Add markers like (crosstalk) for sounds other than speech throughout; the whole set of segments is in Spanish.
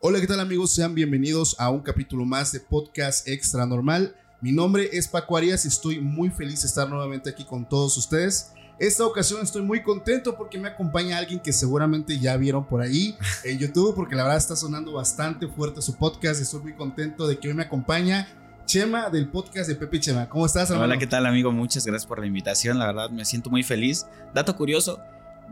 Hola, ¿qué tal amigos? Sean bienvenidos a un capítulo más de Podcast Extra Normal. Mi nombre es Paco Arias y estoy muy feliz de estar nuevamente aquí con todos ustedes. Esta ocasión estoy muy contento porque me acompaña alguien que seguramente ya vieron por ahí en (laughs) YouTube porque la verdad está sonando bastante fuerte su podcast. Estoy muy contento de que hoy me acompaña Chema del podcast de Pepe Chema. ¿Cómo estás, hermano? Hola, ¿qué tal, amigo? Muchas gracias por la invitación. La verdad, me siento muy feliz. Dato curioso,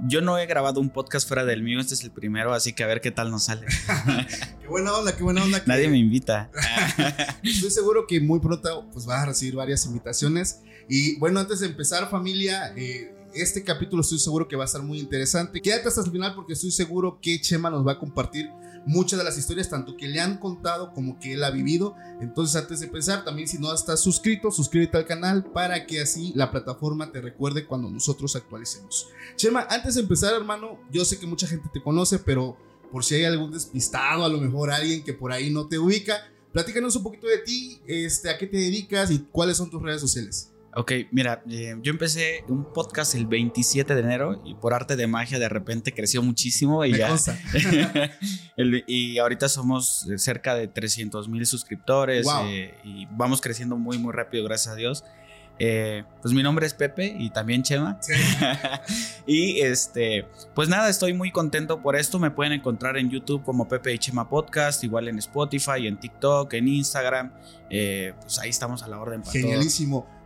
yo no he grabado un podcast fuera del mío, este es el primero, así que a ver qué tal nos sale. (laughs) qué buena onda, qué buena onda. Que... Nadie me invita. (laughs) Estoy seguro que muy pronto pues, vas a recibir varias invitaciones. Y bueno, antes de empezar, familia, eh, este capítulo estoy seguro que va a estar muy interesante. Quédate hasta el final porque estoy seguro que Chema nos va a compartir muchas de las historias, tanto que le han contado como que él ha vivido. Entonces, antes de empezar, también si no estás suscrito, suscríbete al canal para que así la plataforma te recuerde cuando nosotros actualicemos. Chema, antes de empezar, hermano, yo sé que mucha gente te conoce, pero por si hay algún despistado, a lo mejor alguien que por ahí no te ubica, platícanos un poquito de ti, este, a qué te dedicas y cuáles son tus redes sociales. Ok, mira, eh, yo empecé un podcast el 27 de enero y por arte de magia de repente creció muchísimo y Me ya. (laughs) El- y ahorita somos cerca de 300 mil suscriptores Wow. eh, y vamos creciendo muy, muy rápido, gracias a Dios. Eh, pues mi nombre es Pepe y también Chema. Sí. (laughs) y este, pues nada, estoy muy contento por esto. Me pueden encontrar en YouTube como Pepe y Chema Podcast, igual en Spotify, en TikTok, en Instagram. Eh, pues ahí estamos a la orden para todo.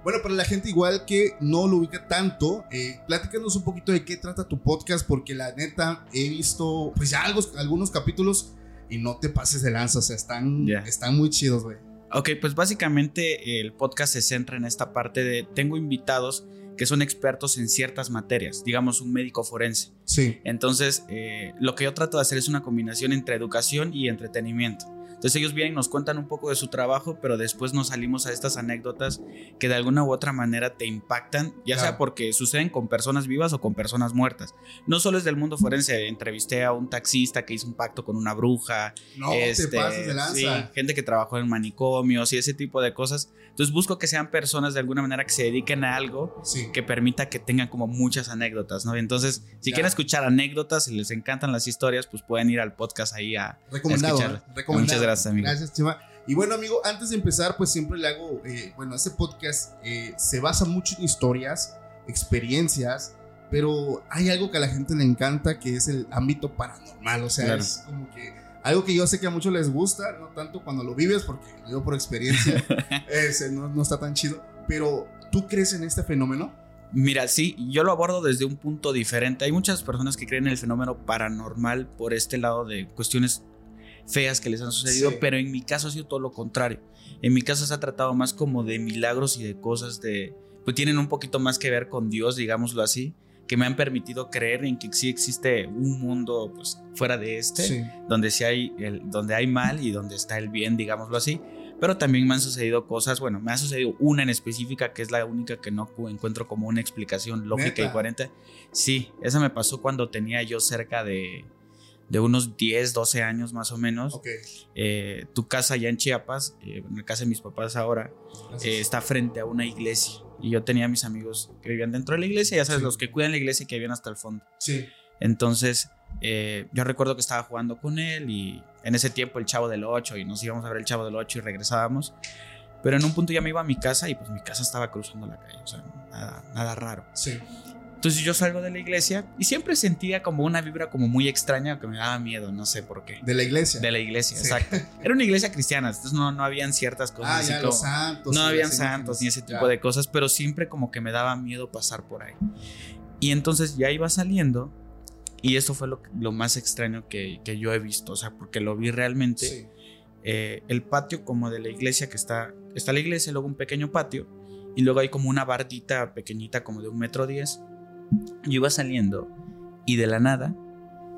Bueno, para la gente igual que no lo ubica tanto, eh, platícanos un poquito de qué trata tu podcast, porque la neta he visto pues ya algo- algunos capítulos y no te pases de lanza, o sea, están, están muy chidos, güey. Ok, pues básicamente el podcast se centra en esta parte de tengo invitados que son expertos en ciertas materias, digamos un médico forense. Sí. Entonces, eh, lo que yo trato de hacer es una combinación entre educación y entretenimiento. Entonces ellos vienen, nos cuentan un poco de su trabajo, pero después nos salimos a estas anécdotas que de alguna u otra manera te impactan, ya Claro. sea porque suceden con personas vivas o con personas muertas. No solo es del mundo forense, entrevisté a un taxista que hizo un pacto con una bruja, No este, te pases de lanza. sí, gente que trabajó en manicomios y ese tipo de cosas. Entonces busco que sean personas de alguna manera que se dediquen a algo Sí. Que permita que tengan como muchas anécdotas, ¿no? Entonces, si Ya. quieren escuchar anécdotas y les encantan las historias, pues pueden ir al podcast ahí a, a Recomendado, escucharlo. ¿eh? Recomendado. Muchas gracias, amigo. Gracias, Chema. Y bueno, amigo, antes de empezar, pues siempre le hago, eh, bueno, este podcast eh, se basa mucho en historias, experiencias, pero hay algo que a la gente le encanta, que es el ámbito paranormal. O sea, Claro. es como que algo que yo sé que a muchos les gusta, no tanto cuando lo vives, porque yo por experiencia (laughs) ese no, no está tan chido, pero ¿tú crees en este fenómeno? Mira, sí, yo lo abordo desde un punto diferente. Hay muchas personas que creen en el fenómeno paranormal por este lado de cuestiones feas que les han sucedido, Sí. pero en mi caso ha sido todo lo contrario. En mi caso se ha tratado más como de milagros y de cosas de, pues tienen un poquito más que ver con Dios, digámoslo así, que me han permitido creer en que sí existe un mundo pues, fuera de este, Sí. donde sí hay el, donde hay mal y donde está el bien, digámoslo así. Pero también me han sucedido cosas, bueno, me ha sucedido una en específica que es la única que no cu- encuentro como una explicación lógica y coherente. Sí, esa me pasó cuando tenía yo cerca de, de unos 10, 12 años más o menos. Ok. Eh, tu casa allá en Chiapas, eh, en la casa de mis papás ahora, eh, está frente a una iglesia. Y yo tenía a mis amigos que vivían dentro de la iglesia, ya sabes, Sí. los que cuidan la iglesia y que vivían hasta el fondo. sí. Entonces, yo recuerdo que estaba jugando con él y en ese tiempo el Chavo del 8 y nos íbamos a ver el Chavo del 8 y regresábamos. Pero en un punto ya me iba a mi casa y pues mi casa estaba cruzando la calle, o sea, nada, nada raro. Sí. Entonces yo salgo de la iglesia y siempre sentía como una vibra como muy extraña que me daba miedo, no sé por qué. De la iglesia. De la iglesia, Sí. exacto. Era una iglesia cristiana, entonces no, no habían ciertas cosas Ah, así ya, como- los santos. no habían santos ni ese tipo Ya. de cosas, pero siempre como que me daba miedo pasar por ahí. Y entonces ya iba saliendo y eso fue lo, lo más extraño que, que yo he visto, o sea, porque lo vi realmente. Sí. eh, el patio como de la iglesia que está, está la iglesia, luego un pequeño patio y luego hay como una bardita pequeñita como de un metro diez. Yo iba saliendo y de la nada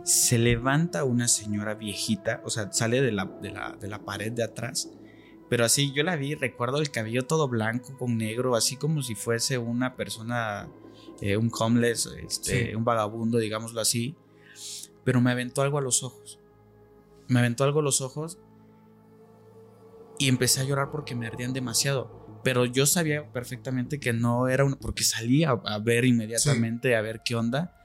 se levanta una señora viejita, o sea, sale de la, de la, de la pared de atrás. Pero así yo la vi, recuerdo el cabello todo blanco con negro, así como si fuese una persona, eh, un homeless, este, Sí. un vagabundo, digámoslo así. Pero me aventó algo a los ojos. Me aventó algo a los ojos y empecé a llorar porque me ardían demasiado. Pero yo sabía perfectamente que no era una, porque salí a, a ver inmediatamente, a ver qué onda.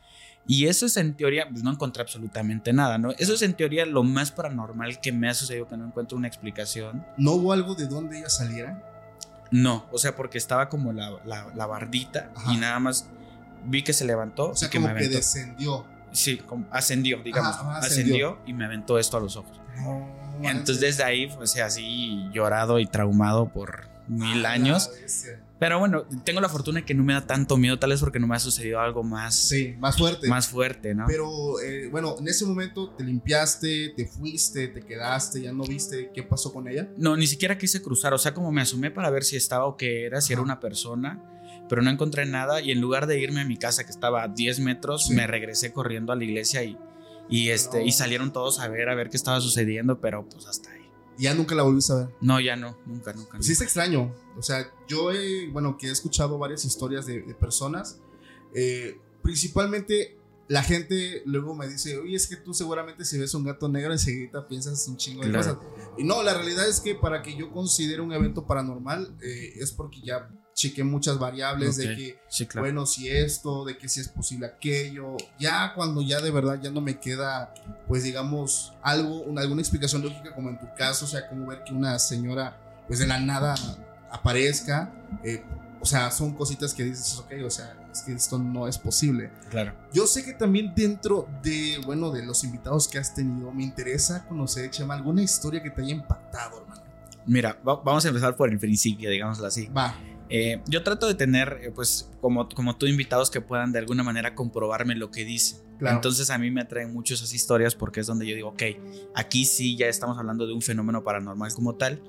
Y eso es en teoría, pues no encontré absolutamente nada, ¿no? Eso es en teoría lo más paranormal que me ha sucedido, que no encuentro una explicación. ¿No hubo algo de dónde ella saliera? No, o sea, porque estaba como la, la, la bardita Ajá. y nada más vi que se levantó O sea, y que como me que descendió. Sí, como ascendió, digamos. Ajá, ascendió. ascendió. y me aventó esto a los ojos. No, Entonces desde ahí, pues así llorado y traumado por mil Ah, años. Pero bueno, tengo la fortuna de que no me da tanto miedo, tal vez porque no me ha sucedido algo más, Sí, más fuerte. más fuerte, ¿no? Pero eh, bueno, en ese momento te limpiaste, te fuiste, te quedaste, ya no viste qué pasó con ella. No, ni siquiera quise cruzar, o sea, como me asomé para ver si estaba o qué era, si era una persona, pero no encontré nada y en lugar de irme a mi casa que estaba a 10 metros, Sí. me regresé corriendo a la iglesia y, y, este, No. y salieron todos a ver, a ver qué estaba sucediendo, pero pues hasta ahí. Ya nunca la volviste a ver. No, ya no, nunca, nunca. Pues sí está extraño. O sea, yo he, bueno, que he escuchado varias historias de, de personas. eh, principalmente la gente luego me dice, oye, es que tú seguramente si ves un gato negro enseguida piensas un chingo de Claro. cosas. Y no, la realidad es que para que yo considere un evento paranormal eh, es porque ya chequé muchas variables de que Sí, claro. bueno, si esto, de que si es posible aquello, ya cuando ya de verdad ya no me queda, pues digamos, algo, una, alguna explicación lógica como en tu caso, o sea, como ver que una señora, pues de la nada aparezca, eh, o sea, son cositas que dices, ok, o sea, es que esto no es posible. claro. Yo sé que también dentro de, bueno, de los invitados que has tenido, me interesa conocer, Chema, alguna historia que te haya impactado, hermano. Mira, va- vamos a empezar por el principio, digámoslo así. Va, Eh, yo trato de tener, eh, pues, como, como tú, invitados que puedan de alguna manera comprobarme lo que dicen. Claro. Entonces a mí me atraen mucho esas historias porque es donde yo digo, ok, aquí sí ya estamos hablando de un fenómeno paranormal como tal.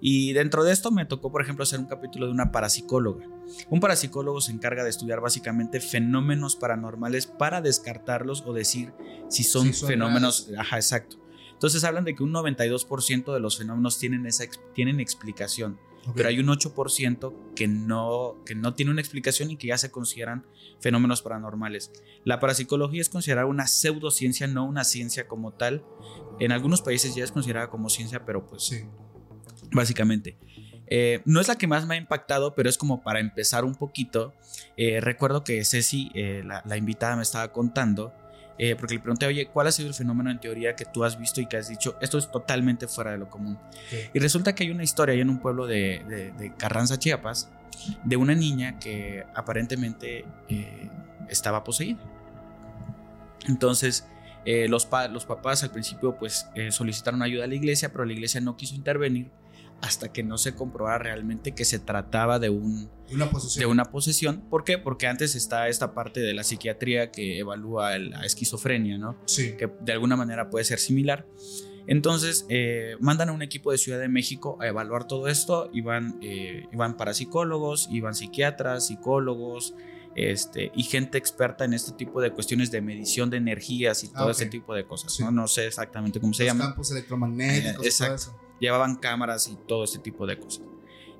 Y dentro de esto me tocó, por ejemplo, hacer un capítulo de una parapsicóloga. Un parapsicólogo se encarga de estudiar básicamente fenómenos paranormales para descartarlos o decir si son, Sí, son fenómenos... Ajá, exacto. Entonces hablan de que un 92% de los fenómenos tienen, esa, tienen explicación pero hay un 8% que no, que no tiene una explicación y que ya se consideran fenómenos paranormales. La parapsicología es considerada una pseudociencia, no una ciencia como tal. En algunos países ya es considerada como ciencia, pero pues Sí, básicamente. Eh, no es la que más me ha impactado, pero es como para empezar un poquito. Eh, recuerdo que Ceci, eh, la, la invitada, me estaba contando, eh, porque le pregunté, oye, ¿cuál ha sido el fenómeno en teoría que tú has visto y que has dicho, esto es totalmente fuera de lo común? Y resulta que hay una historia ahí en un pueblo de, de- de Carranza, Chiapas, de una niña que aparentemente eh, estaba poseída. Entonces, eh, los, pa- los papás al principio pues eh, solicitaron ayuda a la iglesia, pero la iglesia no quiso intervenir hasta que no se comprobara realmente que se trataba de un una posesión. de una posesión. ¿Por qué? Porque antes está esta parte de la psiquiatría que evalúa la esquizofrenia, ¿no? Sí. Que de alguna manera puede ser similar. Entonces eh, mandan a un equipo de Ciudad de México a evaluar todo esto. Iban, eh, iban parapsicólogos, iban psiquiatras, psicólogos, este, y gente experta en este tipo de cuestiones de medición de energías y todo Ah, ese tipo de cosas. Sí. ¿no? no sé exactamente cómo se llama. campos electromagnéticos. Eh, y todo exacto. eso. Llevaban cámaras y todo este tipo de cosas.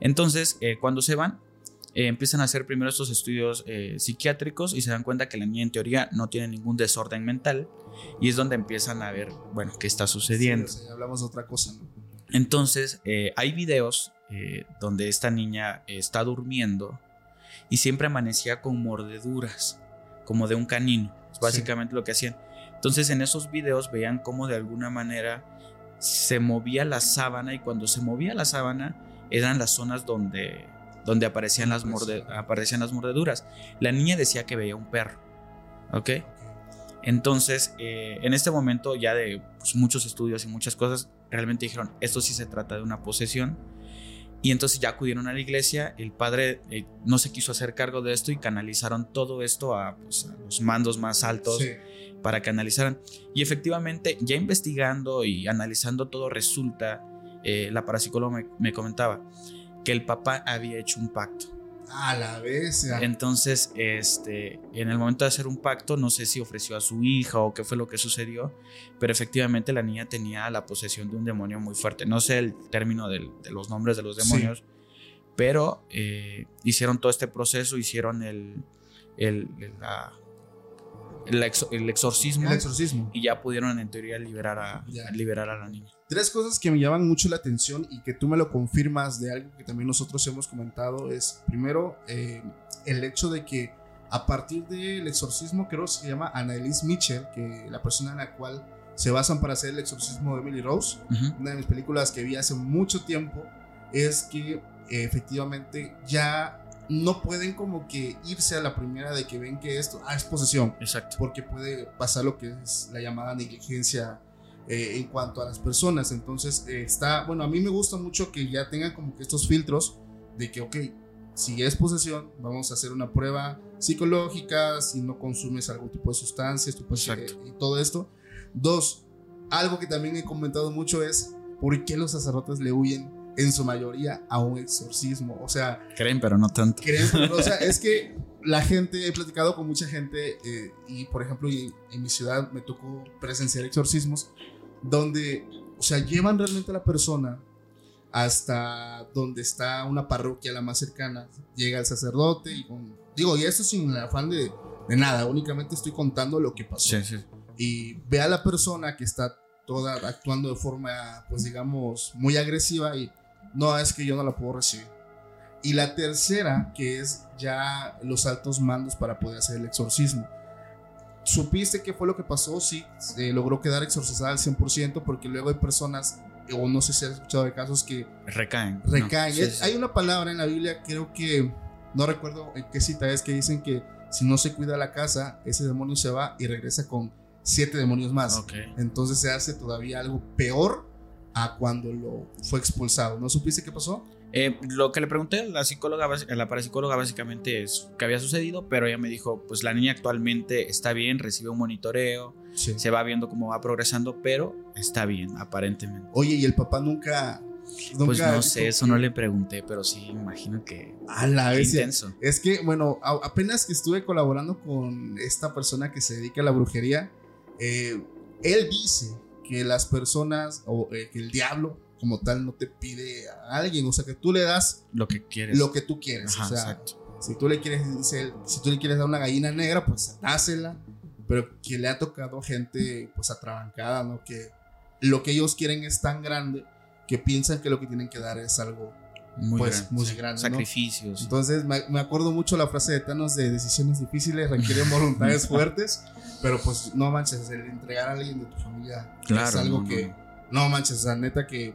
Entonces, eh, cuando se van, eh, empiezan a hacer primero estos estudios eh, psiquiátricos y se dan cuenta que la niña en teoría no tiene ningún desorden mental y es donde empiezan a ver, bueno, qué está sucediendo. Sí, o sea, ya hablamos de otra cosa, ¿no? Entonces, eh, hay videos donde esta niña está durmiendo y siempre amanecía con mordeduras, como de un canino. Es básicamente lo que hacían. Entonces, en esos videos veían cómo de alguna manera se movía la sábana y cuando se movía la sábana eran las zonas donde, donde aparecían, las morde- aparecían las mordeduras. La niña decía que veía un perro. ¿Ok? Entonces, eh, en este momento ya de pues, muchos estudios y muchas cosas, realmente dijeron, esto sí se trata de una posesión. Y entonces ya acudieron a la iglesia, el padre eh, no se quiso hacer cargo de esto y canalizaron todo esto a, pues, a los mandos más altos Sí. Para que analizaran. Y efectivamente, ya investigando y analizando todo, resulta, eh, la parapsicóloga me, me comentaba que el papá había hecho un pacto. A la vez. ya. Entonces, este, en el momento de hacer un pacto, no sé si ofreció a su hija o qué fue lo que sucedió, pero efectivamente la niña tenía la posesión de un demonio muy fuerte. No sé el término del- de los nombres de los demonios, pero eh, hicieron todo este proceso, hicieron el, el, el- la- el exo- el exorcismo El exorcismo. y ya pudieron en teoría liberar a, Ya. liberar a la niña. Tres cosas que me llaman mucho la atención y que tú me lo confirmas de algo que también nosotros hemos comentado es, primero, eh, el hecho de que a partir del exorcismo, creo que se llama Annalise Mitchell, que la persona en la cual se basan para hacer el exorcismo de Emily Rose, una de mis películas que vi hace mucho tiempo, es que eh, efectivamente ya no pueden como que irse a la primera de que ven que esto ah, es posesión Exacto. porque puede pasar lo que es la llamada negligencia eh, en cuanto a las personas. Entonces, eh, está, bueno, a mí me gusta mucho que ya tengan como que estos filtros de que, ok, si es posesión, vamos a hacer una prueba psicológica, si no consumes algún tipo de sustancias, tu- eh, y todo esto. Dos, algo que también he comentado mucho es, ¿por qué los sacerdotes le huyen en su mayoría a un exorcismo? O sea, Creen, pero no tanto. creen, o sea, (laughs) es que la gente, he platicado con mucha gente eh, y por ejemplo y- en mi ciudad me tocó presenciar exorcismos donde, o sea, llevan realmente a la persona hasta donde está una parroquia la más cercana, llega el sacerdote y con, digo, y esto sin el afán de, de nada, únicamente estoy contando lo que pasó Sí, sí. y ve a la persona que está toda actuando de forma, pues digamos, muy agresiva y no, es que yo no la puedo recibir. Y la tercera, que es ya los altos mandos para poder hacer el exorcismo. ¿Supiste qué fue lo que pasó? Sí, se logró quedar exorcizada al 100% porque luego hay personas, o no sé si has escuchado de casos que Recaen. ¿no? recaen. Sí, Es- sí. Hay una palabra en la Biblia, creo que, no recuerdo en qué cita es, que dicen que si no se cuida la casa, ese demonio se va y regresa con siete demonios más. Ok. Entonces se hace todavía algo peor a cuando lo fue expulsado. ¿No supiste qué pasó? Eh, lo que le pregunté a la psicóloga, a la parapsicóloga básicamente es qué había sucedido, pero ella me dijo, pues la niña actualmente está bien, recibe un monitoreo, Sí. se va viendo cómo va progresando, pero está bien, aparentemente. Oye, y el papá nunca. nunca Pues no sé, eso que- no le pregunté, pero sí imagino que A la vez. intenso. Es que, bueno, apenas que estuve colaborando con esta persona que se dedica a la brujería, eh, él dice que las personas, o eh, que el diablo como tal no te pide a alguien, o sea, que tú le das Lo que quieres. lo que tú quieres. Ajá, o sea, exacto. si tú le quieres, si tú le quieres dar una gallina negra, pues dásela, pero que le ha tocado gente pues atrabancada, ¿no? Que lo que ellos quieren es tan grande que piensan que lo que tienen que dar es algo Muy pues, grande. muy sí. grande, ¿no? Sacrificios. Entonces me, me acuerdo mucho la frase de Thanos de decisiones difíciles requieren voluntades (laughs) fuertes, pero pues no manches, el entregar a alguien de tu familia Claro, es algo no, que no. no manches, sea, neta que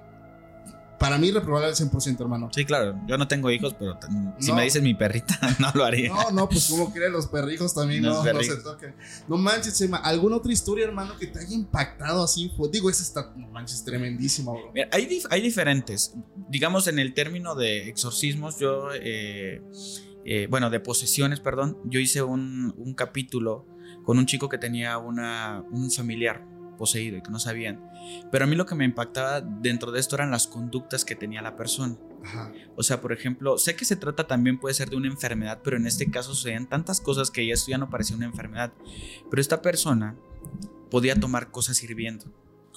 para mí reprobable al 100%, hermano. Sí, claro, yo no tengo hijos, pero si me dices mi perrita, (laughs) no lo haría. No, no, pues como creen los perrijos también, Los no, no se toquen. No manches, Chema, ¿alguna otra historia, hermano, que te haya impactado así? Pues, digo, esa está, no manches, tremendísima, bro. Mira, hay, dif- hay diferentes. Digamos, en el término de exorcismos, yo, eh, eh, bueno, de posesiones, perdón, yo hice un, un capítulo con un chico que tenía una, un familiar poseído y que no sabían. Pero a mí lo que me impactaba dentro de esto eran las conductas que tenía la persona. Ajá. O sea, por ejemplo, sé que se trata también puede ser de una enfermedad, pero en este caso sucedían tantas cosas que ya esto ya no parecía una enfermedad. Pero esta persona podía tomar cosas hirviendo.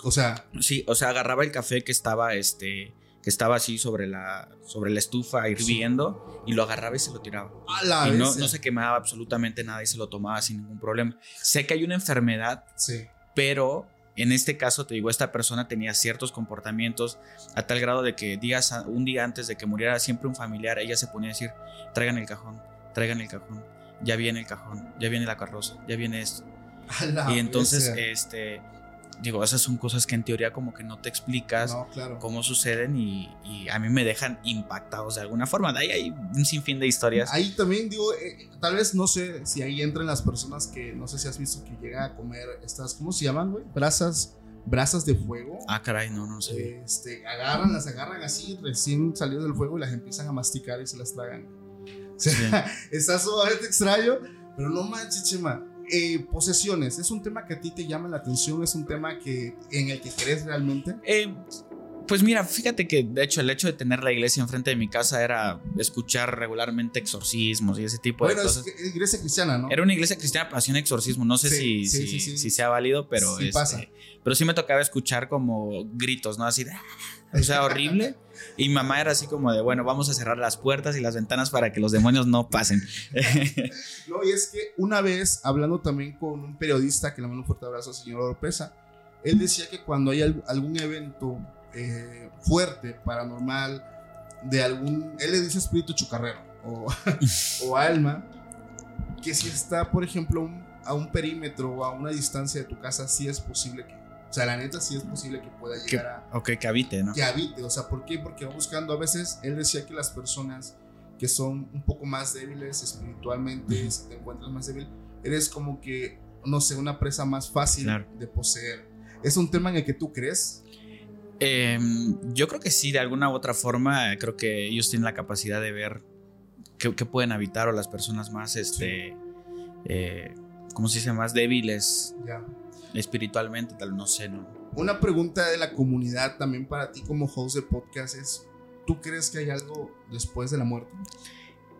O sea, Sí, o sea, agarraba el café que estaba, este, que estaba así sobre la, sobre la estufa hirviendo y lo agarraba y se lo tiraba. a la y no, no se quemaba absolutamente nada y se lo tomaba sin ningún problema. Sé que hay una enfermedad, Sí. Pero en este caso, te digo, esta persona tenía ciertos comportamientos a tal grado de que días, un día antes de que muriera siempre un familiar, ella se ponía a decir, traigan el cajón, traigan el cajón, ya viene el cajón, ya viene la carroza, ya viene esto. Y entonces, bestia. este, digo, esas son cosas que en teoría como que no te explicas no, claro. cómo suceden y, y a mí me dejan impactados de alguna forma. De ahí hay un sinfín de historias. Ahí también digo, eh, tal vez no sé si ahí entran las personas que no sé si has visto que llegan a comer estas, ¿cómo se llaman, güey? Brasas, brasas de fuego. Ah, caray, no, no sé. Este, agarran, las agarran así, recién salidas del fuego y las empiezan a masticar y se las tragan. (laughs) O sea, (laughs) está sumamente extraño, pero no manches, Chema. Eh, posesiones, ¿es un tema que a ti te llama la atención? ¿Es un tema que, en el que crees realmente? Eh, pues mira, fíjate que de hecho el hecho de tener la iglesia enfrente de mi casa era escuchar regularmente exorcismos y ese tipo bueno, de cosas. que- es iglesia cristiana, ¿no? Era una iglesia cristiana, pero hacía un exorcismo. No sé Sí, si, sí, si, sí, sí. si sea válido, pero Sí este, pasa. pero sí me tocaba escuchar como gritos, ¿no? Así de, "Ah", o sea, horrible. (laughs) Y mi mamá era así como de, bueno, vamos a cerrar las puertas y las ventanas para que los demonios no pasen. (laughs) No, y es que una vez, hablando también con un periodista, que le mando un fuerte abrazo al señor Oropesa, él decía que cuando hay al- algún evento eh, fuerte, paranormal, de algún, él le dice espíritu chucarrero o, (laughs) o alma, que si está, por ejemplo, un- a un perímetro o a una distancia de tu casa, sí es posible que, o sea, la neta sí es posible que pueda Que- llegar a, ok, que habite, ¿no? que habite. O sea, ¿por qué? Porque va buscando a veces, él decía que las personas que son un poco más débiles espiritualmente, si te encuentras más débil, eres como que, no sé, una presa más fácil Claro. de poseer. ¿Es un tema en el que tú crees? Eh, yo creo que sí, de alguna u otra forma, creo que ellos tienen la capacidad de ver qué, qué pueden habitar o las personas más, este, eh, ¿cómo se dice? Más débiles Ya. espiritualmente, tal, no sé, ¿no? Una pregunta de la comunidad también para ti como host de podcast es, ¿tú crees que hay algo después de la muerte?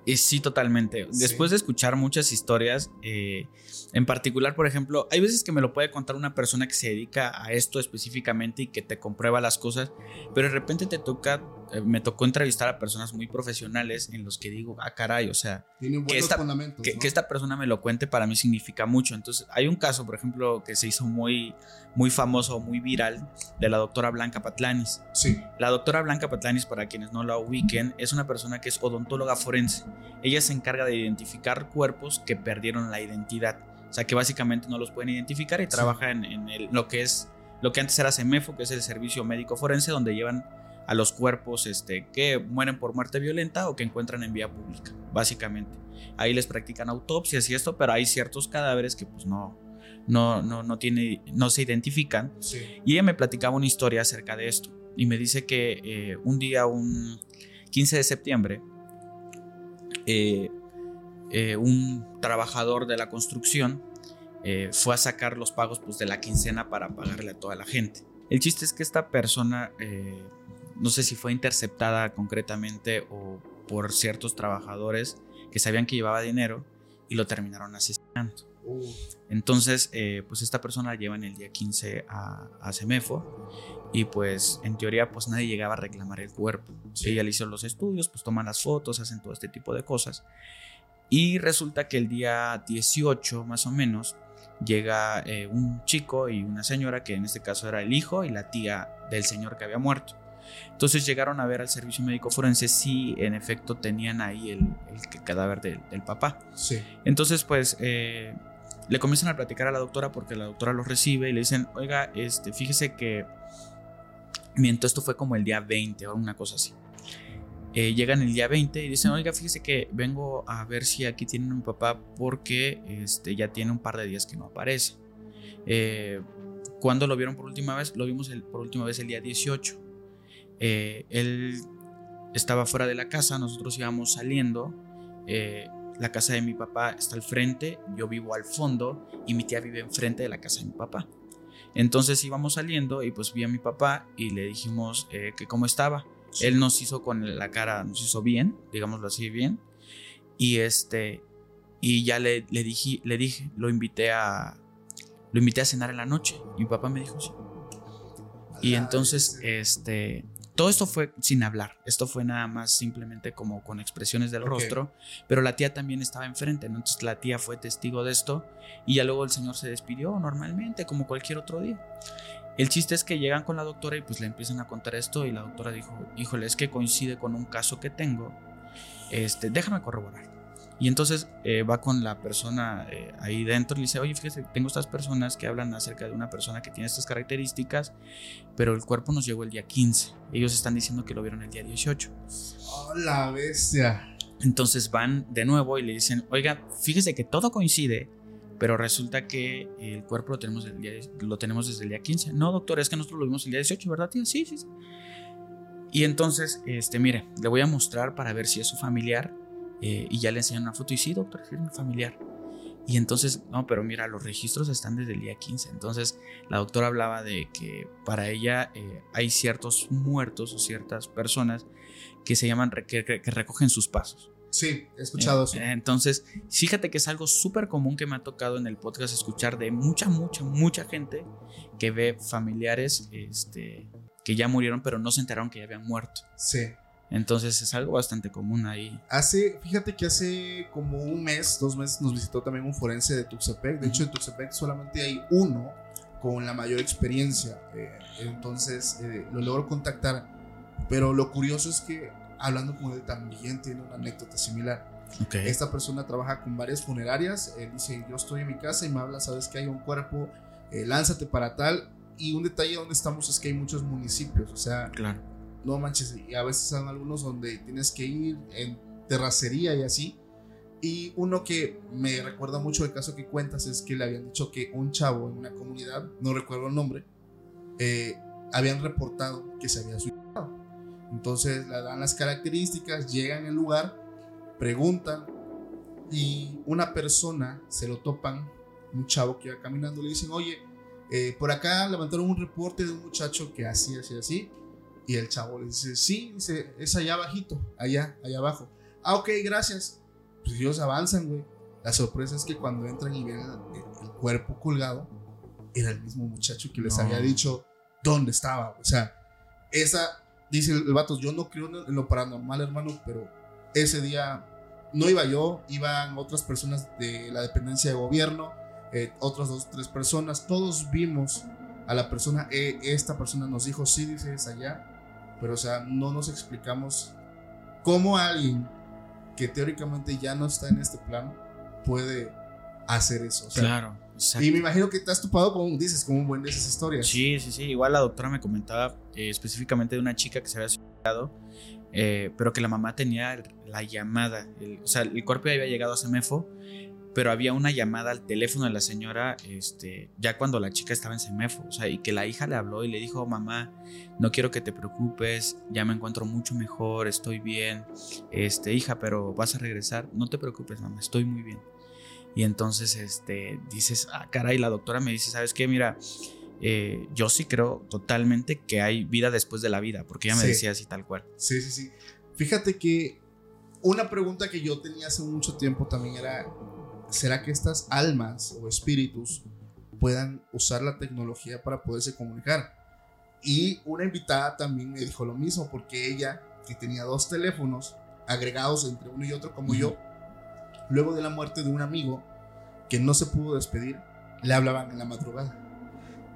Y sí, totalmente. Sí. Después de escuchar muchas historias, eh, en particular, por ejemplo, hay veces que me lo puede contar una persona que se dedica a esto específicamente y que te comprueba las cosas, pero de repente te toca, eh, me tocó entrevistar a personas muy profesionales en los que digo, ah, caray, o sea, buenos esta- que, ¿no? que esta persona me lo cuente para mí significa mucho. Entonces, hay un caso, por ejemplo, que se hizo muy, muy famoso, muy viral, de la doctora Blanca Patlanis. Sí, La doctora Blanca Patlanis, para quienes no la ubiquen, es una persona que es odontóloga forense. Ella se encarga de identificar cuerpos que perdieron la identidad. O sea, que básicamente no los pueden identificar y trabaja en, en el- lo que es lo que antes era CEMEFO, que es el Servicio Médico Forense, donde llevan a los cuerpos este, que mueren por muerte violenta o que encuentran en vía pública, básicamente. Ahí les practican autopsias y esto, pero hay ciertos cadáveres que pues no, no, no, no, tiene, no se identifican sí. y ella me platicaba una historia acerca de esto. Y me dice que eh, un día, un 15 de septiembre, eh, eh, un trabajador de la construcción fue a sacar los pagos pues, de la quincena para pagarle a toda la gente. El chiste es que esta persona, no sé si fue interceptada concretamente o por ciertos trabajadores que sabían que llevaba dinero y lo terminaron asesinando. Uh, Entonces, eh, pues esta persona la llevan el día 15 a, a Semefo y pues en teoría pues nadie llegaba a reclamar el cuerpo. Ella le hizo los estudios, pues toman las fotos, hacen todo este tipo de cosas. Y resulta que el día 18 más o menos llega eh, un chico y una señora que en este caso era el hijo y la tía del señor que había muerto. Entonces llegaron a ver al servicio médico forense si en efecto tenían ahí el, el cadáver del- del papá. sí. Entonces, pues, eh, le comienzan a platicar a la doctora porque la doctora los recibe y le dicen, oiga, este, fíjese que Miento, esto fue como el día 20 o una cosa así. Eh, llegan el día 20 y dicen, oiga, fíjese que vengo a ver si aquí tienen mi papá porque este, ya tiene un par de días que no aparece. Eh, ¿Cuándo lo vieron por última vez? Lo vimos el, por última vez el día 18. Eh, él estaba fuera de la casa, nosotros íbamos saliendo. Eh, la casa de mi papá está al frente, yo vivo al fondo y mi tía vive enfrente de la casa de mi papá. Entonces íbamos saliendo y pues vi a mi papá y le dijimos eh, que cómo estaba. Él nos hizo con la cara, nos hizo bien, digámoslo así bien. Y este, y ya le, le, dije, le dije, lo invité a, lo invité a cenar en la noche. Y mi papá me dijo sí. Y entonces, este, todo esto fue sin hablar. Esto fue nada más simplemente como con expresiones del rostro. Pero la tía también estaba enfrente. Entonces la tía fue testigo de esto. Y ya luego el señor se despidió normalmente, como cualquier otro día. El chiste es que llegan con la doctora y pues le empiezan a contar esto. Y la doctora dijo: Híjole, es que coincide con un caso que tengo. Este, déjame corroborar. Y entonces eh, va con la persona eh, ahí dentro y le dice, oye, fíjese, tengo estas personas que hablan acerca de una persona que tiene estas características, pero el cuerpo nos llegó el día 15. Ellos están diciendo que lo vieron el día 18. ¡Oh, la bestia! Entonces van de nuevo y le dicen, oiga, fíjese que todo coincide, pero resulta que el cuerpo lo tenemos, el día, lo tenemos desde el día 15. No, doctor, es que nosotros lo vimos el día 18, ¿verdad, tía? Sí, sí, sí. Y entonces, este, mire, le voy a mostrar para ver si es su familiar eh, y ya le enseñan una foto y sí, doctor, es mi familiar. Y entonces, no, pero mira, los registros están desde el día 15. Entonces, la doctora hablaba de que para ella eh, hay ciertos muertos o ciertas personas que se llaman, que, que recogen sus pasos. Sí, he escuchado eso. Eh, entonces, fíjate que es algo súper común que me ha tocado en el podcast escuchar de mucha, mucha, mucha gente que ve familiares este, que ya murieron, pero no se enteraron que ya habían muerto. Sí. Entonces es algo bastante común ahí. Hace, fíjate que hace como un mes, dos meses nos visitó también un forense de Tuxtepec. De hecho, en Tuxtepec solamente hay uno con la mayor experiencia. Eh, entonces eh, lo logro contactar. Pero lo curioso es que hablando con él también tiene una anécdota similar. Okay. Esta persona trabaja con varias funerarias. Él dice, yo estoy en mi casa y me habla, sabes que hay un cuerpo, eh, lánzate para tal. Y un detalle donde estamos es que hay muchos municipios. O sea, claro no manches, y a veces son algunos donde tienes que ir en terracería y así. Y uno que me recuerda mucho el caso que cuentas es que le habían dicho que un chavo en una comunidad, no recuerdo el nombre, eh, habían reportado que se había suicidado. Entonces le dan las características, llegan al lugar, preguntan y una persona se lo topan, un chavo que iba caminando, le dicen, oye, eh, por acá levantaron un reporte de un muchacho que así, así, así y el chavo le dice, sí, dice, es allá abajito, allá, allá abajo. Ah, ok, gracias. Pues ellos avanzan, güey. La sorpresa es que cuando entran y ven el, cuerpo colgado, era el mismo muchacho que les había dicho dónde estaba. O sea, esa, dice el, vato, yo no creo en lo paranormal, hermano, pero ese día no iba yo, iban otras personas de la dependencia de gobierno, eh, otras dos, tres personas, todos vimos a la persona, eh, esta persona nos dijo, sí, dice, es allá, pero o sea, no nos explicamos cómo alguien que teóricamente ya no está en este plano puede hacer eso. claro. Y me imagino que te has topado con, dices, con un buen de esas historias. Sí, sí, sí. Igual la doctora me comentaba eh, específicamente de una chica que se había suicidado, eh, pero que la mamá tenía la llamada. o sea, el cuerpo ya había llegado a Semefo pero había una llamada al teléfono de la señora, este, ya cuando la chica estaba en Semefo, o sea, y que la hija le habló y le dijo, mamá, no quiero que te preocupes, ya me encuentro mucho mejor, estoy bien, este, hija, pero vas a regresar, no te preocupes, mamá, estoy muy bien. Y entonces, este, dices, ah, caray, la doctora me dice, ¿sabes qué? Mira, eh, yo sí creo totalmente que hay vida después de la vida, porque ella me decía así tal cual. Sí, sí, sí. Fíjate que una pregunta que yo tenía hace mucho tiempo también era, ¿será que estas almas o espíritus puedan usar la tecnología para poderse comunicar? Y una invitada también me dijo lo mismo, porque ella, que tenía dos teléfonos agregados entre uno y otro como yo, luego de la muerte de un amigo que no se pudo despedir, le hablaban en la madrugada.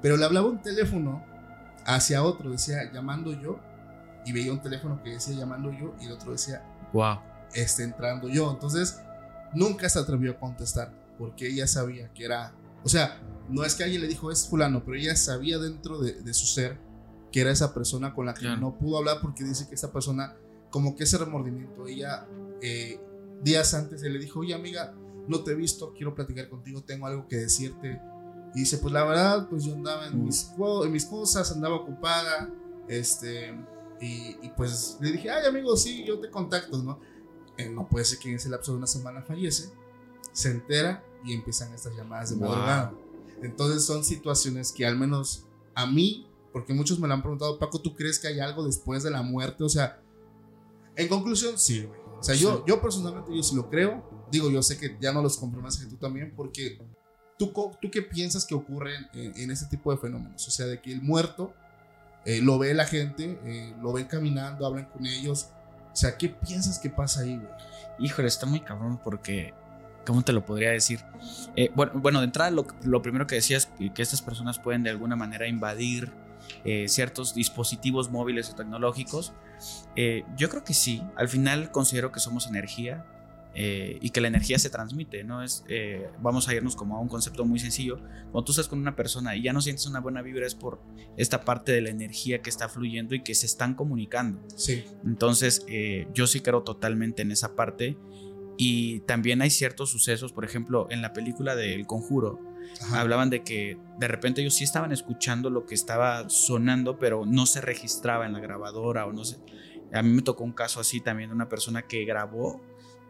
Pero le hablaba un teléfono hacia otro, decía llamando yo, y veía un teléfono que decía llamando yo, y el otro decía, wow, está entrando yo. Entonces, nunca se atrevió a contestar porque ella sabía que era, o sea, no es que alguien le dijo es fulano, pero ella sabía dentro de, su ser que era esa persona con la que Claro. no pudo hablar porque dice que esa persona, como que ese remordimiento, ella eh, días antes se le dijo, oye amiga, no te he visto, quiero platicar contigo, tengo algo que decirte. Y dice, pues la verdad, pues yo andaba en, Mm. mis, en mis cosas, andaba ocupada, este, y, y pues le dije, ay amigo, sí, yo te contacto, ¿no? Eh, no puede ser que en ese lapso de una semana fallece, se entera y empiezan estas llamadas de Wow. madrugada. Entonces son situaciones que al menos a mí, porque muchos me lo han preguntado, Paco, ¿tú crees que hay algo después de la muerte? O sea, en conclusión, sí, güey. O sea, yo, Sí. yo personalmente yo sí lo creo. Digo, yo sé que ya no los confirmas que tú también, porque ¿tú, tú qué piensas que ocurre en, en este tipo de fenómenos? O sea, de que el muerto eh, lo ve la gente, eh, lo ven caminando, hablan con ellos. O sea, ¿qué piensas que pasa ahí, güey? Híjole, está muy cabrón porque. ¿Cómo te lo podría decir? Eh, bueno, bueno, de entrada, lo, lo primero que decías que, que estas personas pueden de alguna manera invadir eh, ciertos dispositivos móviles o tecnológicos. Eh, yo creo que sí. Al final considero que somos energía eh, y que la energía se transmite, ¿no? Es, eh, vamos a irnos como a un concepto muy sencillo. Cuando tú estás con una persona y ya no sientes una buena vibra, es por esta parte de la energía que está fluyendo y que se están comunicando. Sí. Entonces, eh, yo sí creo totalmente en esa parte. Y también hay ciertos sucesos, por ejemplo, en la película de El Conjuro, Ajá. hablaban de que de repente ellos sí estaban escuchando lo que estaba sonando, pero no se registraba en la grabadora o no sé. A mí me tocó un caso así también de una persona que grabó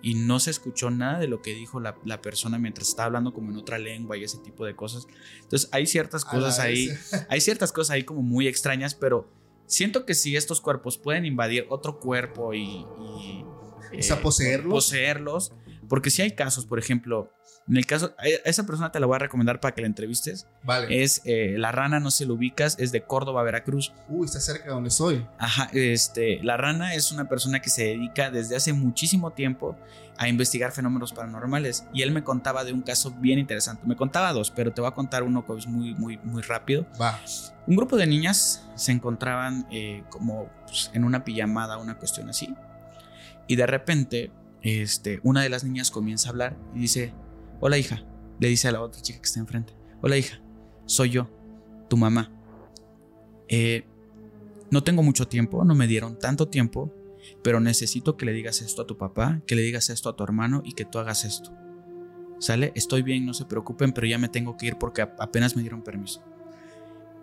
y no se escuchó nada de lo que dijo la, la persona mientras estaba hablando como en otra lengua y ese tipo de cosas. Entonces, hay ciertas cosas ahí (laughs) hay ciertas cosas ahí como muy extrañas, pero siento que si estos cuerpos pueden invadir otro cuerpo y... y, O sea, poseerlos. Poseerlos. Porque si hay casos, por ejemplo, en el caso, a esa persona te la voy a recomendar para que la entrevistes. Vale. Es eh, La Rana, no sé si lo ubicas, es de Córdoba, Veracruz. Uy, está cerca de donde soy. Ajá, este, La Rana es una persona que se dedica desde hace muchísimo tiempo a investigar fenómenos paranormales. Y él me contaba de un caso bien interesante. Me contaba dos, pero te voy a contar uno que es muy, muy, muy rápido. Va. Un grupo de niñas se encontraban eh, como pues, en una pijamada, una cuestión así. Y de repente, este, una de las niñas comienza a hablar y dice, hola hija, le dice a la otra chica que está enfrente, hola hija, soy yo, tu mamá. Eh, no tengo mucho tiempo, no me dieron tanto tiempo, pero necesito que le digas esto a tu papá, que le digas esto a tu hermano y que tú hagas esto. ¿Sale? Estoy bien, no se preocupen, pero ya me tengo que ir porque apenas me dieron permiso.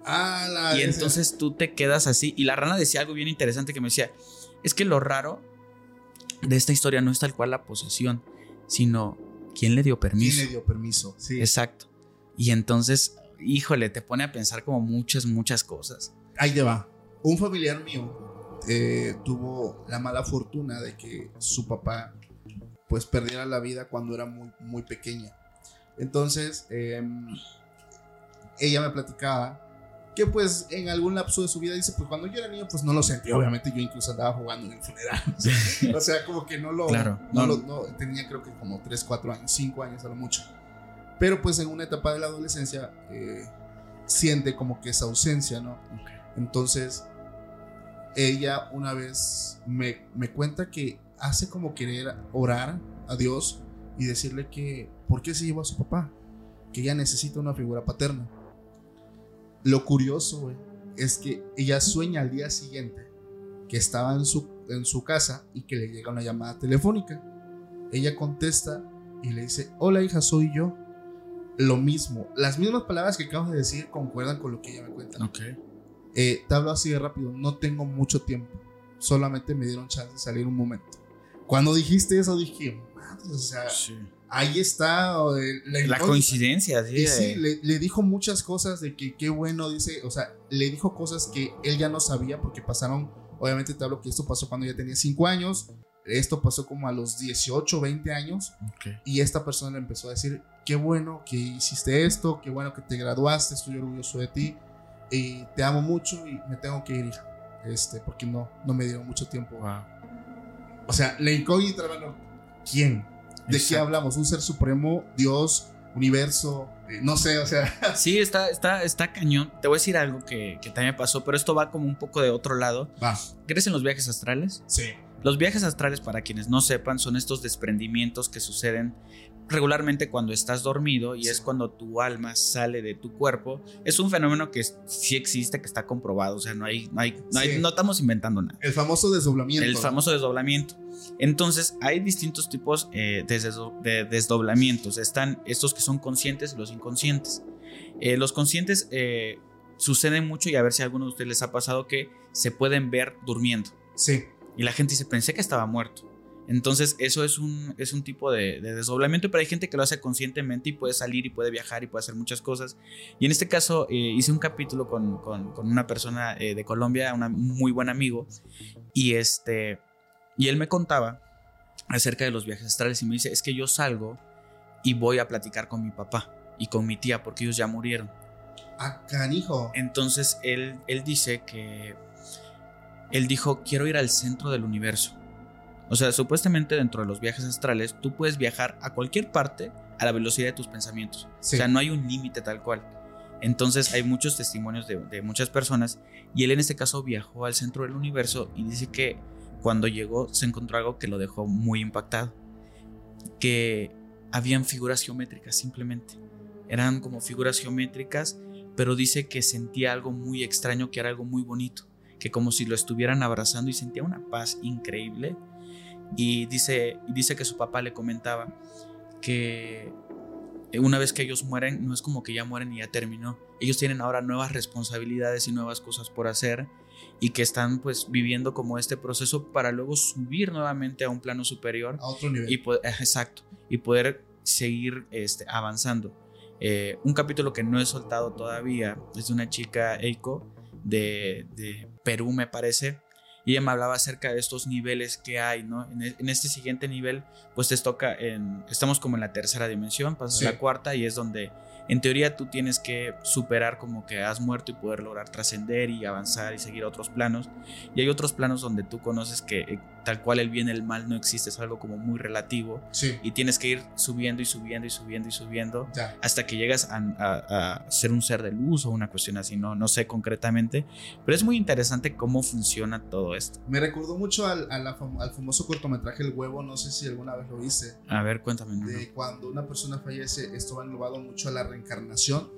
Ah, la Y entonces tú te quedas así. Y la rana decía algo bien interesante que me decía, es que lo raro de esta historia no es tal cual la posesión, sino quién le dio permiso. ¿Quién le dio permiso? Sí. Exacto. Y entonces, híjole, te pone a pensar como muchas, muchas cosas. Ahí te va. Un familiar mío eh, tuvo la mala fortuna de que su papá pues perdiera la vida cuando era muy, muy pequeña. Entonces, eh, ella me platicaba que pues en algún lapso de su vida dice, pues cuando yo era niño pues no lo sentí, obviamente yo incluso andaba jugando en el funeral. (laughs) o sea, como que no lo... Claro, no no. lo- no, tenía creo que como 3, 4 años, 5 años a lo mucho. Pero pues en una etapa de la adolescencia eh, siente como que esa ausencia, ¿no? Entonces, ella una vez me, me cuenta que hace como querer orar a Dios y decirle que, ¿por qué se llevó a su papá? Que ella necesita una figura paterna. Lo curioso, güey, es que ella sueña al día siguiente que estaba en su, en su casa y que le llega una llamada telefónica. Ella contesta y le dice, hola hija, soy yo. Lo mismo, las mismas palabras que acabo de decir concuerdan con lo que ella me cuenta. Ok. Eh, te hablo así de rápido, no tengo mucho tiempo. Solamente me dieron chance de salir un momento. Cuando dijiste eso dije, madre, o sea, ahí está La incógnita. coincidencia, sí. Y sí, le, le dijo muchas cosas de que qué bueno, dice, o sea, le dijo cosas que él ya no sabía porque pasaron, obviamente te hablo que esto pasó cuando ya tenía 5 años, esto pasó como a los 18, 20 años, Ok. y esta persona le empezó a decir, qué bueno que hiciste esto, qué bueno que te graduaste, estoy orgulloso de ti, y te amo mucho y me tengo que ir, hija, este, porque no, no me dieron mucho tiempo. Wow. O sea, la incógnita, hermano, ¿quién? ¿De qué hablamos? ¿Un ser supremo? ¿Dios? ¿Universo? Eh, no sé, o sea... (laughs) Sí, está, está, está cañón. Te voy a decir algo que, que también pasó, pero esto va como un poco de otro lado. Va. ¿Crees en los viajes astrales? Sí. Los viajes astrales, para quienes no sepan, son estos desprendimientos que suceden regularmente cuando estás dormido y es cuando tu alma sale de tu cuerpo, es un fenómeno que sí existe, que está comprobado, o sea, no hay, no, hay, no, estamos inventando nada. El famoso desdoblamiento. El famoso desdoblamiento. Entonces, hay distintos tipos eh, de, desdoblamientos. Están estos que son conscientes y los inconscientes. Eh, los conscientes eh, suceden mucho y a ver si a alguno de ustedes les ha pasado que se pueden ver durmiendo. Sí. Y la gente dice, pensé que estaba muerto. Entonces, eso es un, es un tipo de, desdoblamiento, pero hay gente que lo hace conscientemente y puede salir y puede viajar y puede hacer muchas cosas. Y en este caso, eh, hice un capítulo con, una persona eh, de Colombia, un muy buen amigo, y, este, y él me contaba acerca de los viajes astrales y me dice, es que yo salgo y voy a platicar con mi papá y con mi tía porque ellos ya murieron. Ah, canijo. Entonces, él, él dice que... Él dijo, quiero ir al centro del universo o sea, supuestamente dentro de los viajes astrales, tú puedes viajar a cualquier parte a la velocidad de tus pensamientos. O sea, no hay un límite tal cual. Entonces hay muchos testimonios de, muchas personas y él en este caso viajó al centro del universo y dice que cuando llegó se encontró algo que lo dejó muy impactado. Que habían figuras geométricas simplemente. Eran como figuras geométricas, pero dice que sentía algo muy extraño, que era algo muy bonito, que como si lo estuvieran abrazando y sentía una paz increíble y dice, dice que su papá le comentaba que una vez que ellos mueren, no es como que ya mueren y ya terminó. Ellos tienen ahora nuevas responsabilidades y nuevas cosas por hacer y que están pues viviendo como este proceso para luego subir nuevamente a un plano superior. A otro nivel. Y exacto. Y poder seguir este, avanzando. Eh, un capítulo que no he soltado todavía es de una chica, Eiko, de, de Perú me parece, y ella me hablaba acerca de estos niveles que hay, ¿no? En, e, este siguiente nivel, pues te toca en, estamos como en la tercera dimensión, pasas a la cuarta y es donde en teoría tú tienes que superar como que has muerto y poder lograr trascender y avanzar y seguir a otros planos. Y hay otros planos donde tú conoces que eh, tal cual el bien y el mal no existe, es algo como muy relativo. Y tienes que ir subiendo y subiendo y subiendo y subiendo hasta que llegas a, ser un ser de luz o una cuestión así, no, no sé concretamente. Pero es muy interesante cómo funciona todo esto. Me recordó mucho al, al famoso cortometraje El huevo, no sé si alguna vez lo viste. A ver, cuéntame. De cuando una persona fallece, esto va englobado mucho a la reencarnación,